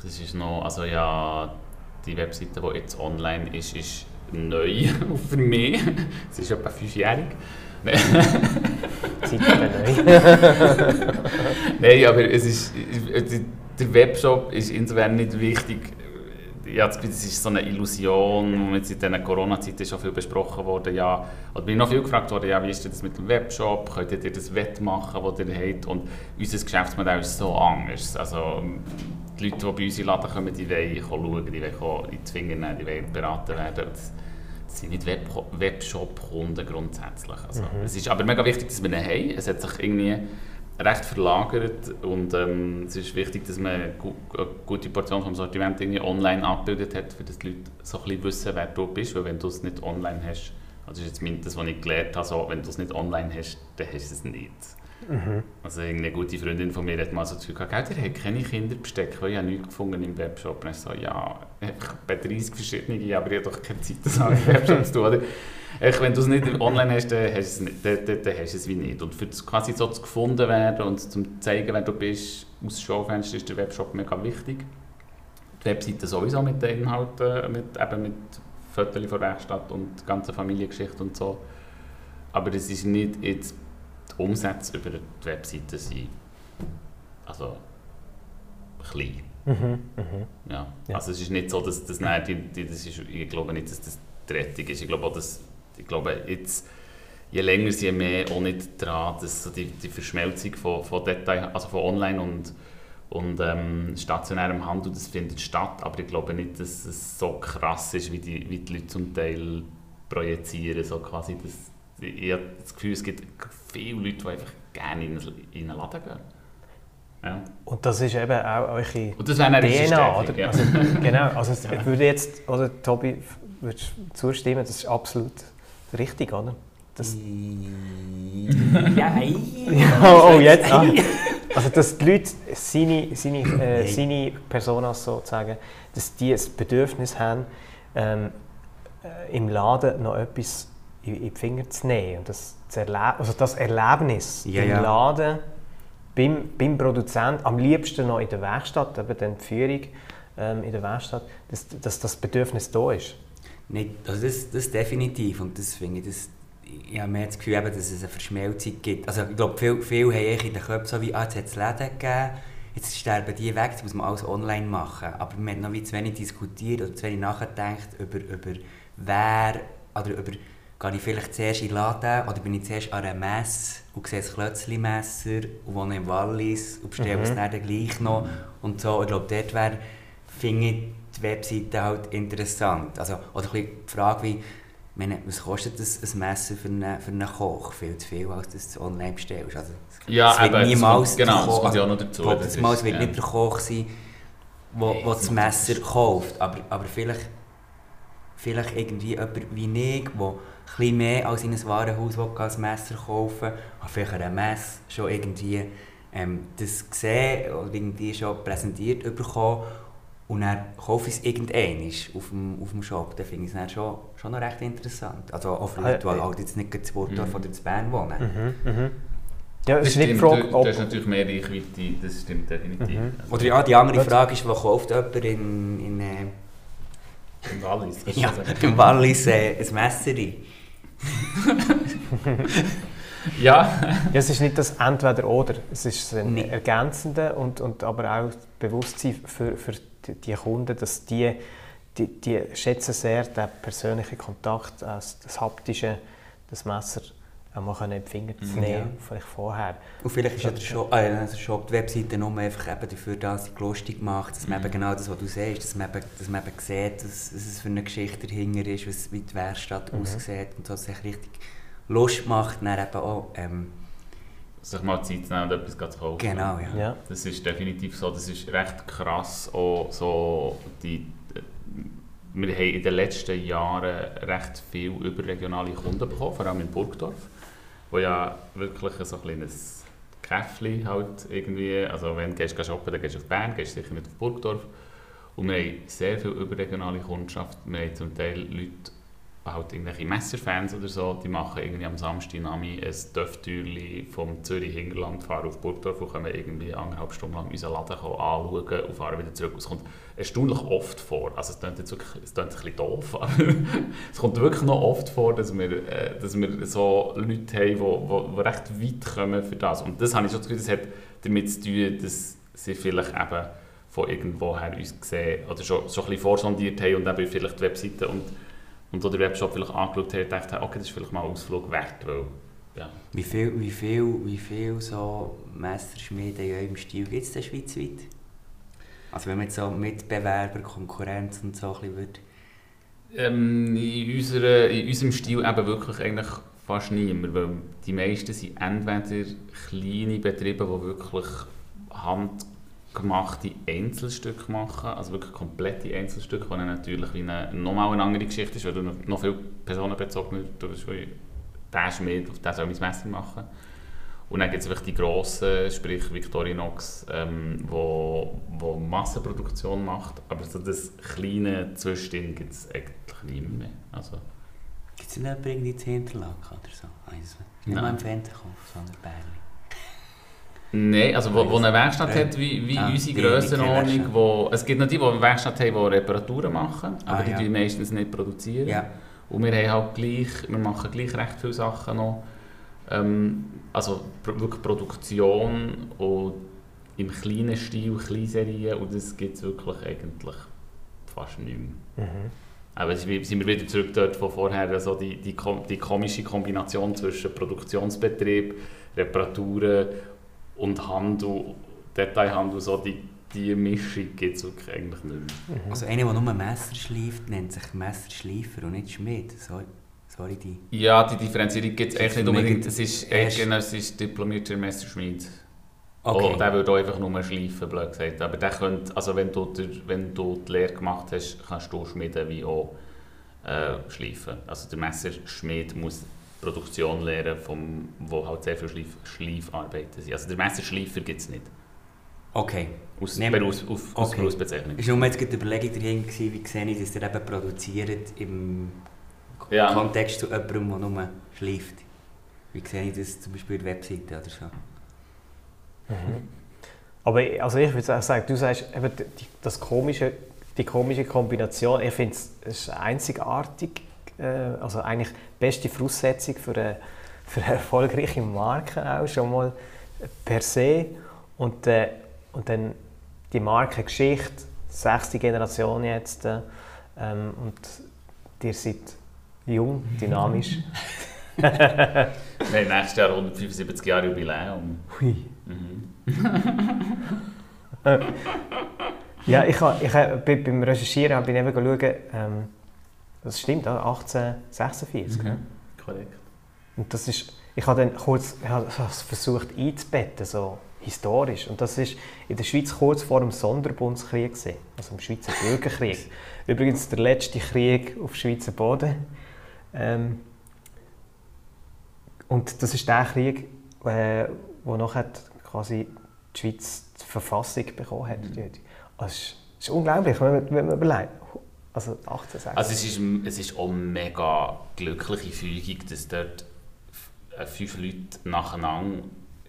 Das ist noch, also ja, die Webseite, die jetzt online ist, ist neu für mich. Es ist etwa fünfjährig. Neu. Nein, aber es ist, der Webshop ist insofern nicht wichtig, ja, das ist so eine Illusion, jetzt in dieser Corona-Zeit ist schon viel besprochen worden, ja, oder bin noch viel gefragt worden, ja, wie ist das mit dem Webshop, könnt ihr das wettmachen, was ihr habt? Und unser Geschäftsmodell ist so anders, also die Leute, die bei uns in den Laden kommen, die wollen schauen, die wollen in die Finger nehmen, die wollen beraten werden, das, das sind nicht Web Webshop-Kunden grundsätzlich, also, mhm. es ist aber mega wichtig, dass wir ihn haben, es hat sich irgendwie recht verlagert und ähm, es ist wichtig, dass man eine gute Portion vom Sortiment irgendwie online abgebildet hat, für dass die Leute so ein bisschen wissen, wer du bist, weil wenn du es nicht online hast, also das ist jetzt das, was ich gelernt habe, so, wenn du es nicht online hast, dann hast du es nicht. Mhm. Also eine gute Freundin von mir hat mal so das Gefühl gehabt, ihr habt keine Kinderbesteck, weil ich habe nichts gefunden im Webshop. Und ich so, ja, ich habe 30 verschiedene, aber ich habe doch keine Zeit, das im Webshop zu tun. Echt, wenn du es nicht online hast, dann hast du es, nicht, dann, dann, dann hast du es wie nicht. Und für das quasi so zu gefunden werden und zum zeigen, wer du bist, aus Schaufenster ist der Webshop mega wichtig. Die Webseite sowieso mit den Inhalten, mit, eben mit Fotos von der Werkstatt und ganze Familiengeschichte und so. Aber es ist nicht jetzt die Umsätze über die Webseite sind also klein. Mhm, mh. ja. ja. Also es ist nicht so, dass das, nein, die, die, das ist, ich glaube nicht, dass das die Rettung ist. Ich glaube auch, dass ich glaube, jetzt, je länger, je mehr auch nicht dran, dass so die, die Verschmelzung von, von Detail, also von Online und, und ähm, stationärem Handel, das findet statt, aber ich glaube nicht, dass es so krass ist, wie die, wie die Leute zum Teil projizieren, so quasi, dass, ich habe das Gefühl, es gibt viele Leute, die einfach gerne in, in einen Laden gehen. Ja. Und das ist eben auch eure und das DNA, oder? Ja. Also, genau, also ich würde jetzt, oder Tobi, würdest zustimmen, das ist absolut Richtig, oder? Das ja, ja, oh, jetzt. Ah. Also, dass die Leute seine, seine, äh, seine Personas sozusagen, dass die das Bedürfnis haben, ähm, äh, im Laden noch etwas in, in, die Finger zu nehmen. Und das, zu also das Erlebnis ja, im. Laden, beim, beim Produzent, am liebsten noch in der Werkstatt, eben dann die Führung ähm, in der Werkstatt, dass, dass das Bedürfnis da ist. Nicht, also das, das definitiv und das finde ich, das, ich habe mehr das Gefühl, eben, dass es eine Verschmelzung gibt. Also ich glaube, viele viel haben in den Köpfen so wie, ah, jetzt hat es Läden gegeben, jetzt sterben die weg, jetzt muss man alles online machen. Aber man hat noch wie zu wenig diskutiert oder zu wenig nachgedacht über, über wer, oder über, gehe ich vielleicht zuerst in den Laden oder bin ich zuerst an einer Messe und sehe ein Klötzli-Messer und wohne im Wallis und bestelle mhm. es dann gleich noch und so. Ich glaube, dort wäre, finde die Webseite halt interessant. Also, oder die Frage wie, meine, was kostet das, ein Messer für einen, für einen Koch? Viel zu viel, als du online bestellst. Also, ja, es wird eben, niemals das, genau, das kommt auch noch dazu. Das, das ist, wird ja. nicht der Koch sein, der nee, das Messer das kauft. Aber, aber vielleicht, vielleicht irgendwie jemand wie ich, der etwas mehr als in ein Warenhaus ein Messer kaufen will, hat vielleicht eine Messe schon irgendwie ähm, das gesehen oder irgendwie schon präsentiert bekommen und dann kaufe ich es irgendwann auf dem, auf dem Shop, dann finde ich es schon, schon noch recht interessant. Also auch für Leute, die äh, halt jetzt nicht in Burgdorf mhm. oder in Bern wohnen. Mhm, mhm. Ja, das ist nicht die Frage, ob... Das ist natürlich mehr Reichweite, das stimmt definitiv. Mhm. Also oder ja, die andere Frage ist, wo kauft jemand in... in äh, im Wallis? Ja, im Wallis äh, ein Messer ja. ja. Es ist nicht das Entweder-Oder, es ist ein nee. Ergänzende und, und aber auch Bewusstsein für, für die Kunden, dass die die, die schätzen sehr den persönlichen Kontakt, das, das haptische, das Messer auch mal können in die Finger zu Mhm, nehmen, ja. vielleicht vorher. Und vielleicht ist ja der Shop, äh, der Shop die Webseite nur einfach eben dafür da, dass sie lustig macht, dass man Mhm. eben genau das, was du sagst, dass man eben, dass man eben sieht, dass, dass es für eine Geschichte dahinter ist, was, wie die Werkstatt Mhm. aussieht und so, dass es richtig Lust macht, dann eben auch, ähm, Sich mal Zeit zu nehmen und etwas zu kaufen. genau, ja. Ja. Das ist definitiv so, das ist recht krass. Auch so die, wir haben in den letzten Jahren recht viel überregionale Kunden bekommen, vor allem in Burgdorf, wo ja wirklich so ein kleines Käffli halt irgendwie, also wenn du gehst shoppen, dann gehst du auf Bern, gehst sicher nicht auf Burgdorf. Und wir haben sehr viel überregionale Kundschaft. Wir haben zum Teil Leute, halt irgendwelche Messerfans oder so, die machen irgendwie am Samstag Nami ein Dörftürli vom Zürich Hinterland, fahren auf Burgdorf und können irgendwie anderthalb Stunden lang unseren Laden anschauen und fahren wieder zurück. Es kommt erstaunlich oft vor. Also es klingt jetzt wirklich, es klingt ein bisschen doof, aber es kommt wirklich noch oft vor, dass wir, äh, dass wir so Leute haben, die recht weit kommen für das. Und das habe ich schon das Gefühl, das hat damit zu tun, dass sie vielleicht eben von irgendwoher uns gesehen oder schon, schon ein bisschen vorsondiert haben und eben vielleicht die Webseite und und so den Webshop vielleicht angeschaut gedacht haben, okay, das ist vielleicht mal ein Ausflug wert, weil, ja. Wie viel, wie viel, wie viel so Messerschmiede in eurem Stil gibt es denn schweizweit? Also wenn man jetzt so Mitbewerber, Konkurrenz und so ein bisschen würde... Ähm, in, unserer, in unserem Stil eben wirklich eigentlich fast niemand, weil die meisten sind entweder kleine Betriebe, die wirklich handgemachte Einzelstücke machen, also wirklich komplette Einzelstücke, die dann natürlich wie eine, nochmal eine andere Geschichte ist, weil du noch, viel personenbezogener, du bist wie der Schmied, auf den soll mein Messer machen. Und dann gibt es wirklich die grossen, sprich Victorinox, ähm, wo, wo Massenproduktion macht, aber so das kleine Zwischending gibt es eigentlich nicht mehr. Also, Gibt es jemanden irgendwie zu Hinterlaken oder so? Eins, nicht Nein. mal im Fernsehen sondern Bärli. Nein, also wo, wo eine Werkstatt Äh, hat, wie, wie ah, unsere Grössenordnung, wo, es gibt noch die, die eine Werkstatt haben, die Reparaturen machen, aber Ah, die ja. meistens nicht produzieren. Ja. Und wir, haben halt gleich, wir machen gleich recht viele Sachen noch. Ähm, also wirklich Produktion und im kleinen Stil, Kleinserien und das gibt es wirklich eigentlich fast nicht mehr. Mhm. Aber ist- sind wir wieder zurück dort von vorher, also die, die, die komische Kombination zwischen Produktionsbetrieb, Reparaturen und Handel, Detailhandel, so die, die Mischung gibt es wirklich eigentlich nicht mehr. Mhm. Also einer, der nur Messer schleift, nennt sich Messerschleifer und nicht Schmied. Sorry, sorry die... Ja, die Differenzierung gibt es echt nicht unbedingt. Es ist, erst- genau, es ist diplomierter Messerschmied. Okay. Oh, der würde auch einfach nur schleifen, blöd gesagt. Aber der könnte, also wenn du, der, wenn du die Lehre gemacht hast, kannst du schmieden wie auch äh, schleifen. Also der Messerschmied muss Produktion lernen, vom, wo halt sehr viel Schleif, Schleifarbeiten sind. Also der Messerschleifer gibt es nicht. okay. Aus, Nehmen- Berufs, auf, aus Okay. Berufsbezeichnung. Ist nur jetzt die Überlegung gewesen, wie sehe ich, dass ihr eben produziert im Ja. Kontext zu jemandem, der nur schleift. Wie sehe ich das zum Beispiel in der Webseite oder so? Mhm. Aber ich- also ich würde auch sagen, du sagst eben die, das komische, die komische Kombination, ich finde es es ist einzigartig, also eigentlich die beste Voraussetzung für eine, für eine erfolgreiche Marke auch schon mal per se und, äh, und dann die Markengeschichte, sechste Generation jetzt äh, ähm, und ihr seid jung, dynamisch. Wir haben nächstes Jahr 175 Jahre Jubiläum. Hui. Mhm. Ja, ich, ha- ich, beim Recherchieren bin ich eben schauen, ähm, das stimmt, ja, 1846. Mhm. Korrekt. Und das ist, ich habe dann kurz ich habe es versucht einzubetten, so historisch. Und das ist in der Schweiz kurz vor dem Sonderbundskrieg, gewesen, also dem Schweizer Bürgerkrieg. Übrigens der letzte Krieg auf Schweizer Boden. Ähm, und das ist der Krieg, äh, wo nachher quasi die Schweiz die Verfassung bekommen hat. Die- die- Also es, ist, es ist unglaublich, wenn man, wenn man überlegt. Also 1860. Also es ist, es ist auch mega glückliche Fügung, dass dort äh, fünf Leute nacheinander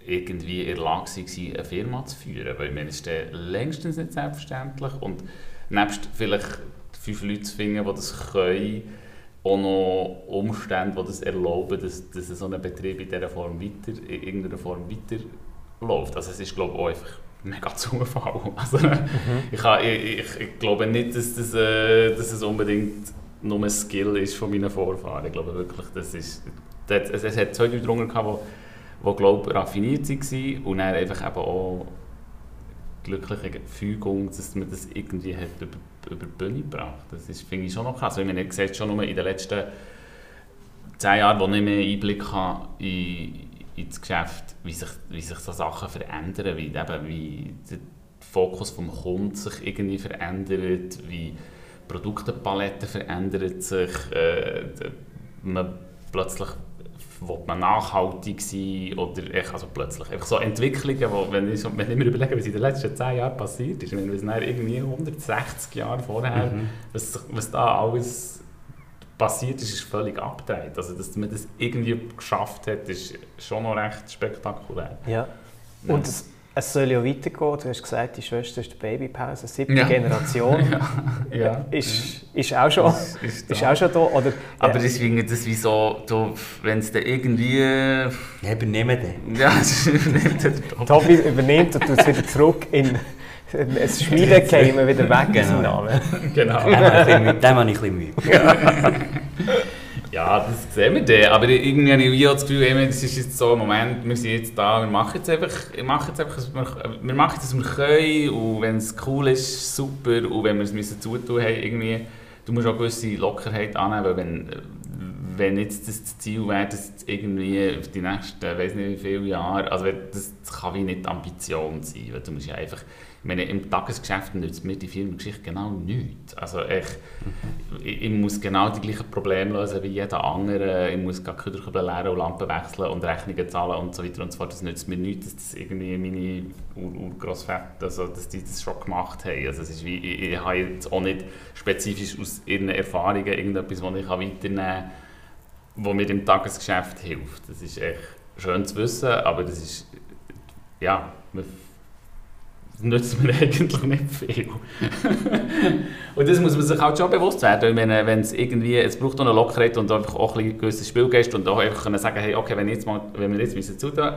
irgendwie in der Lage waren, eine Firma zu führen. Weil es ist dann längstens nicht selbstverständlich. Und nebst vielleicht fünf Leute zu finden, die das können, auch noch Umstände, die das erlauben, dass, dass so ein Betrieb in dieser Form weiter, in irgendeiner Form weiterläuft. Also es ist glaube ich auch einfach mega Zufall. Also, mhm. ich, ich, ich, ich, glaube nicht, dass, das, äh, dass es unbedingt nur ein Skill ist von meinen Vorfahren. Ich glaube wirklich, das ist, das, es, es hat zwei Leute drunter gehabt, die, glaube raffiniert waren und dann einfach eben auch glückliche Fügung, dass man das irgendwie hat über, über die Bühne gebracht. Das ist, finde ich schon noch krass. Also, ich meine, sehe schon nur in den letzten zehn Jahren, wo ich mehr Einblick habe in, ins Geschäft, wie sich, wie sich so Sachen verändern, wie, eben, wie der Fokus vom Kunden sich irgendwie verändert, wie Produktepalette verändert sich, äh, man plötzlich will man nachhaltig sein oder echt, also plötzlich einfach so Entwicklungen, wo, wenn, ich, wenn ich mir überlege, was in den letzten 10 Jahren passiert ist, wenn wir irgendwie 160 Jahre vorher, mhm. was, was da alles passiert ist, ist völlig abgedreht. Also, dass man das irgendwie geschafft hat, ist schon noch recht spektakulär. Ja. Und ja. Es, es, soll ja weitergehen. Du hast gesagt, die Schwester ist die Babypause, siebte ja. Generation. ja. ja. Ist, ist, auch schon, ist, ist, ist auch schon da. Oder, Aber ich finde das wie so, wenn es dann irgendwie... Ja, übernehmen den. Ja, übernimmt er Tobi übernimmt und tut es wieder zurück in... Es Schmieden käme wieder weg, genau. Name. genau. Dem habe ich ein bisschen Mühe. Ja. das sehen wir dann. Aber irgendwie habe ich das Gefühl, es ist jetzt so ein Moment, wir sind jetzt da, wir machen jetzt einfach, wir machen jetzt einfach wir machen jetzt, was wir können und wenn es cool ist, super und wenn wir es müssen zutun haben, irgendwie, du musst auch gewisse Lockerheit annehmen, weil wenn, wenn jetzt das Ziel wäre, dass irgendwie für die nächsten, weiß nicht wie viele Jahre, also das, das kann wie nicht Ambition sein, weil du musst ja einfach meine, im Tagesgeschäft nützt mir die Firmengeschichte genau nichts. Also ich, ich, ich, muss genau die gleichen Probleme lösen wie jeder andere. Ich muss Kühlkübel leeren und Lampen wechseln und Rechnungen zahlen und so weiter und so fort. Das nützt mir nichts, dass das irgendwie meine Urgroßväter, also dass die das schon gemacht haben. Also es ist wie, ich, ich habe jetzt auch nicht spezifisch aus ihren Erfahrungen irgendetwas, was ich weiternehmen kann, was mir im Tagesgeschäft hilft. Das ist echt schön zu wissen, aber das ist, ja, nützt mir eigentlich nicht viel. und das muss man sich halt schon bewusst werden, wenn, wenn es irgendwie, es braucht auch eine Lockerheit und einfach auch ein gewisses Spielgeist und auch einfach können sagen, hey, okay, wenn, jetzt mal, wenn wir jetzt müssen zutun,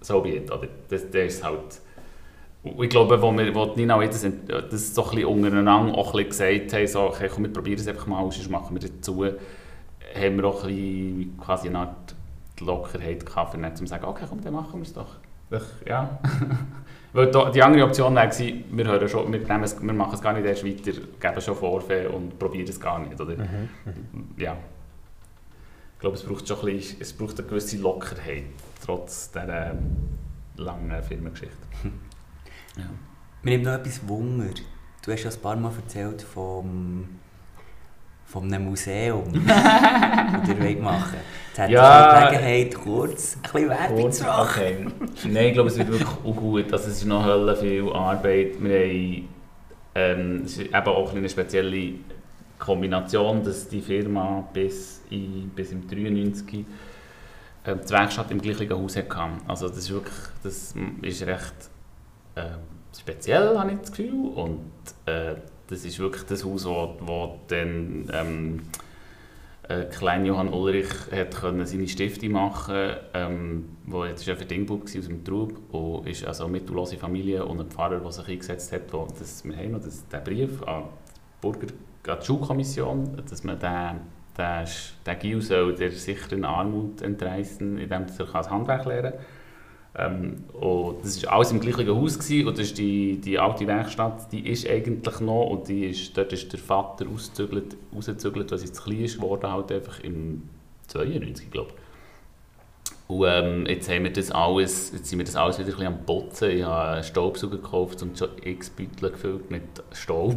so be it, oder? Das, das ist halt... Ich glaube, wo, wir, wo Nina und ich das, das so ein bisschen untereinander auch ein bisschen gesagt haben, so, okay, komm, wir probieren es einfach mal, sonst machen wir dazu, haben wir auch ein bisschen, quasi eine Art Lockerheit gehabt, um zu sagen, okay, komm, dann machen wir es doch. Ja. Weil die andere Option wäre gewesen, wir, hören schon, wir, nehmen es, wir machen es gar nicht erst weiter, geben schon Vorfälle und probieren es gar nicht. Oder? Mhm, mhm. Ja. Ich glaube, es braucht schon ein bisschen, es braucht eine gewisse Lockerheit, trotz dieser ähm, langen Filmgeschichte. ja. Mir nimmt noch etwas Wunder. Du hast ja ein paar Mal erzählt vom von einem Museum, das ihr machen Jetzt hätte ja, die Gelegenheit, kurz ein bisschen Werbung zu machen. Okay. Nein, ich glaube, es wird wirklich auch gut. Also, es ist noch Hölle viel Arbeit. Wir haben, ähm, es ist eben auch eine spezielle Kombination, dass die Firma bis, in, bis im 93 äh, die Werkstatt im gleichen Haus hatte. Also das ist wirklich, das ist recht äh, speziell, habe ich das Gefühl. Und äh, das ist wirklich das Haus, wo, wo dann ähm, äh, klein Johann Ulrich hat können seine Stifte machen ähm, wo jetzt ein Verdingbub aus dem Trub und ist also eine mittellose Familie und ein Pfarrer, der sich eingesetzt hat, wo das, wir haben noch das, den Brief an die, Burger, an die Schulkommission, dass man den, den, den Gil soll der sicheren Armut entreißen, indem er das Handwerk lernen kann. Ähm, und das war alles im gleichen Haus gewesen, und das ist die, die alte Werkstatt, die ist eigentlich noch und die ist, dort ist der Vater rausgezügelt, rausgezügelt weil sie zu klein ist geworden, halt einfach im 92, glaube ich. Und ähm, jetzt haben wir das alles, jetzt sind wir das alles wieder ein am Putzen. Ich habe einen Staubsauger gekauft und schon x Beutel gefüllt mit Staub.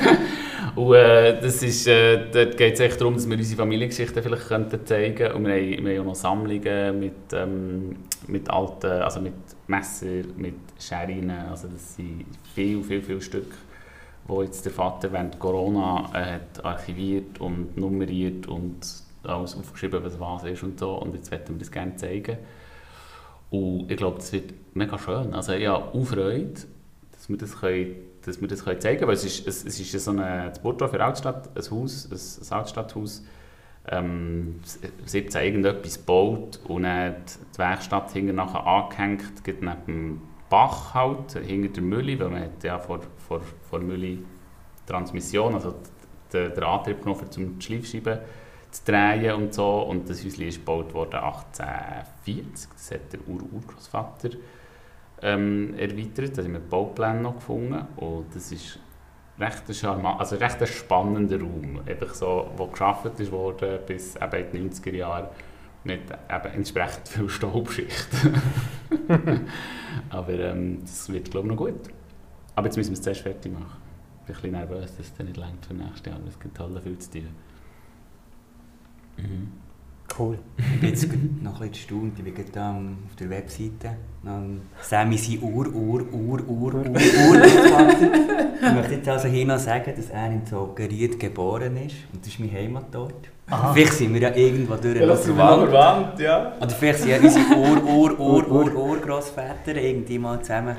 und äh, das ist, äh, dort geht es echt darum, dass wir unsere Familiengeschichten vielleicht könnten zeigen könnten. Und wir haben, wir haben auch noch Sammlungen mit, ähm, mit alten, also mit Messer, mit Scherinen. Also das sind viel, viel, viel Stück, wo jetzt der Vater während Corona äh, hat archiviert und nummeriert und alles aufgeschrieben, was was ist und so. Und jetzt möchten wir das gerne zeigen. Und ich glaube, das wird mega schön. Also ich habe auch dass wir das, können, dass wir das können zeigen können. Weil es ist, es, es ist so eine, das Burgdorfer Altstadt, ein Haus, ein, Altstadthaus, ähm, 17 irgendetwas gebaut und dann die Werkstatt hinten nachher angehängt, neben dem Bach halt, hinter der Mühle, weil man hat ja vor, vor, vor Mühle Transmission, also den Antrieb genommen, um Schleifscheibe zu drehen und so. Und das Häuschen ist gebaut worden 1840. Das hat der Ur-Urgroßvater ähm, erweitert. Da haben wir Baupläne noch gefunden. Und das ist recht ein, charmant, also recht ein spannender Raum, einfach so, wo geschaffen ist bis eben in den 90er Jahren mit eben entsprechend viel Staubschicht. Aber ähm, das wird glaube ich noch gut. Aber jetzt müssen wir es zuerst fertig machen. Ich bin ein bisschen nervös, dass es nicht längt für nächstes Jahr. Es gibt alle viel zu tun. Mhm. Cool. Ich bin jetzt noch ein bisschen erstaunt. Ich bin gerade da auf der Webseite. Sammy sein Ur, Ur, Ur, Ur, Ur, Ur Ich möchte jetzt also hier noch sagen, dass er in Zoggeriet geboren ist. Und das ist mein Heimatort. Aha. Vielleicht sind wir ja irgendwo durch ja, noch verwandt. ja. Oder vielleicht sind ja unsere Ur, Ur, Ur, Ur, Ur, Grossväter irgendwie mal zusammen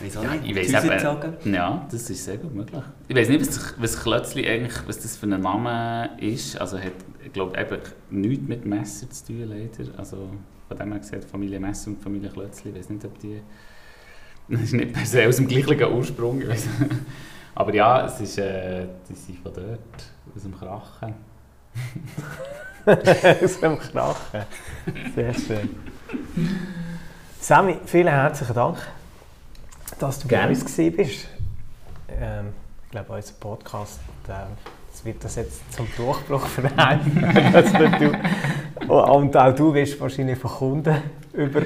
Wieso ja, nicht? Ich weiss eben, ja, das ist sehr gut möglich. Ich weiß nicht, was, was Klötzli eigentlich, was das für ein Name ist. Also hat, ich glaube, eben nichts mit Messer zu tun, leider. Also von dem her gesagt, Familie Messer und Familie Klötzli, ich weiß nicht, ob die... Das ist nicht per se aus dem gleichen Ursprung. Aber ja, es ist, äh, die sind von dort, aus dem Krachen. aus dem Krachen. Sehr schön. Sammy, vielen herzlichen Dank dass du bei uns bist. Ähm, ich glaube, unser Podcast äh, das wird das jetzt zum Durchbruch also, du, und auch du wirst wahrscheinlich von Kunden über,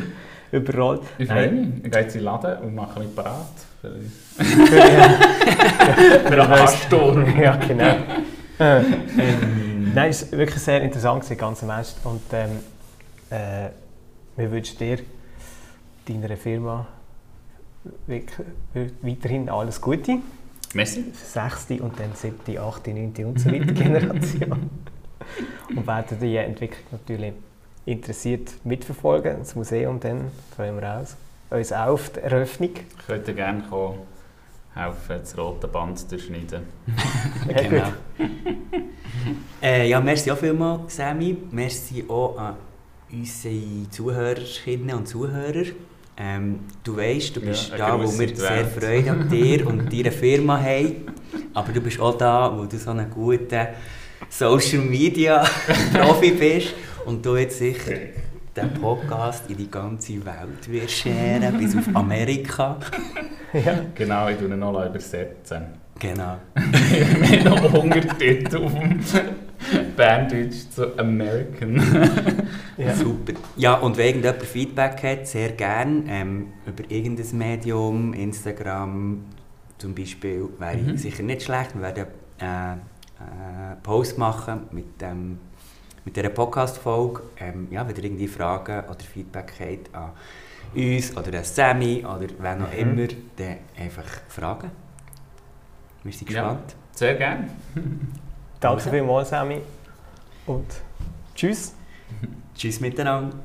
überrollt. Ich freue mich. Ich gehe jetzt in den Laden und mache mich parat für für einen Ansturm. ja, genau. Nein, es war wirklich sehr interessant, ganz im Ernst. Und ähm, äh, wir wünschen dir, deiner Firma, weiterhin alles Gute. Merci. Sechste und dann siebte, achte, neunte und so weiter Generation. und werden die Entwicklung natürlich interessiert mitverfolgen. Das Museum dann freuen wir uns, uns auch auf die Eröffnung. Ich würde gerne kommen, helfen, das rote Band zu schneiden. ja, genau. äh, ja, merci auch vielmals, Sammy. Merci auch an unsere Zuhörerinnen und Zuhörer. Ähm, du weißt, du bist ja, da, wo wir sehr Freude an dir und deiner Firma haben. Aber du bist auch da, wo du so ein guter Social Media Profi bist und du jetzt sicher den Podcast in die ganze Welt wirst scheren, bis auf Amerika. ja. Genau, ich tue ihn noch übersetzen. Genau. wir haben noch Untertitel auf dem Banddeutsch zu American. ja. Super. Ja, und wenn irgendjemand Feedback hat, sehr gerne ähm, über irgendein Medium, Instagram zum Beispiel, wäre mhm. sicher nicht schlecht. Wir werden äh, äh, Post machen mit, dem, mit dieser Podcast-Folge. Ähm, ja, wenn ihr irgendwie Fragen oder Feedback habt an uns oder an Sammy oder wer noch mhm. immer, dann einfach fragen. Wir sind gespannt. Ja, sehr gerne. Danke vielmals, Sammy. Und tschüss. tschüss miteinander.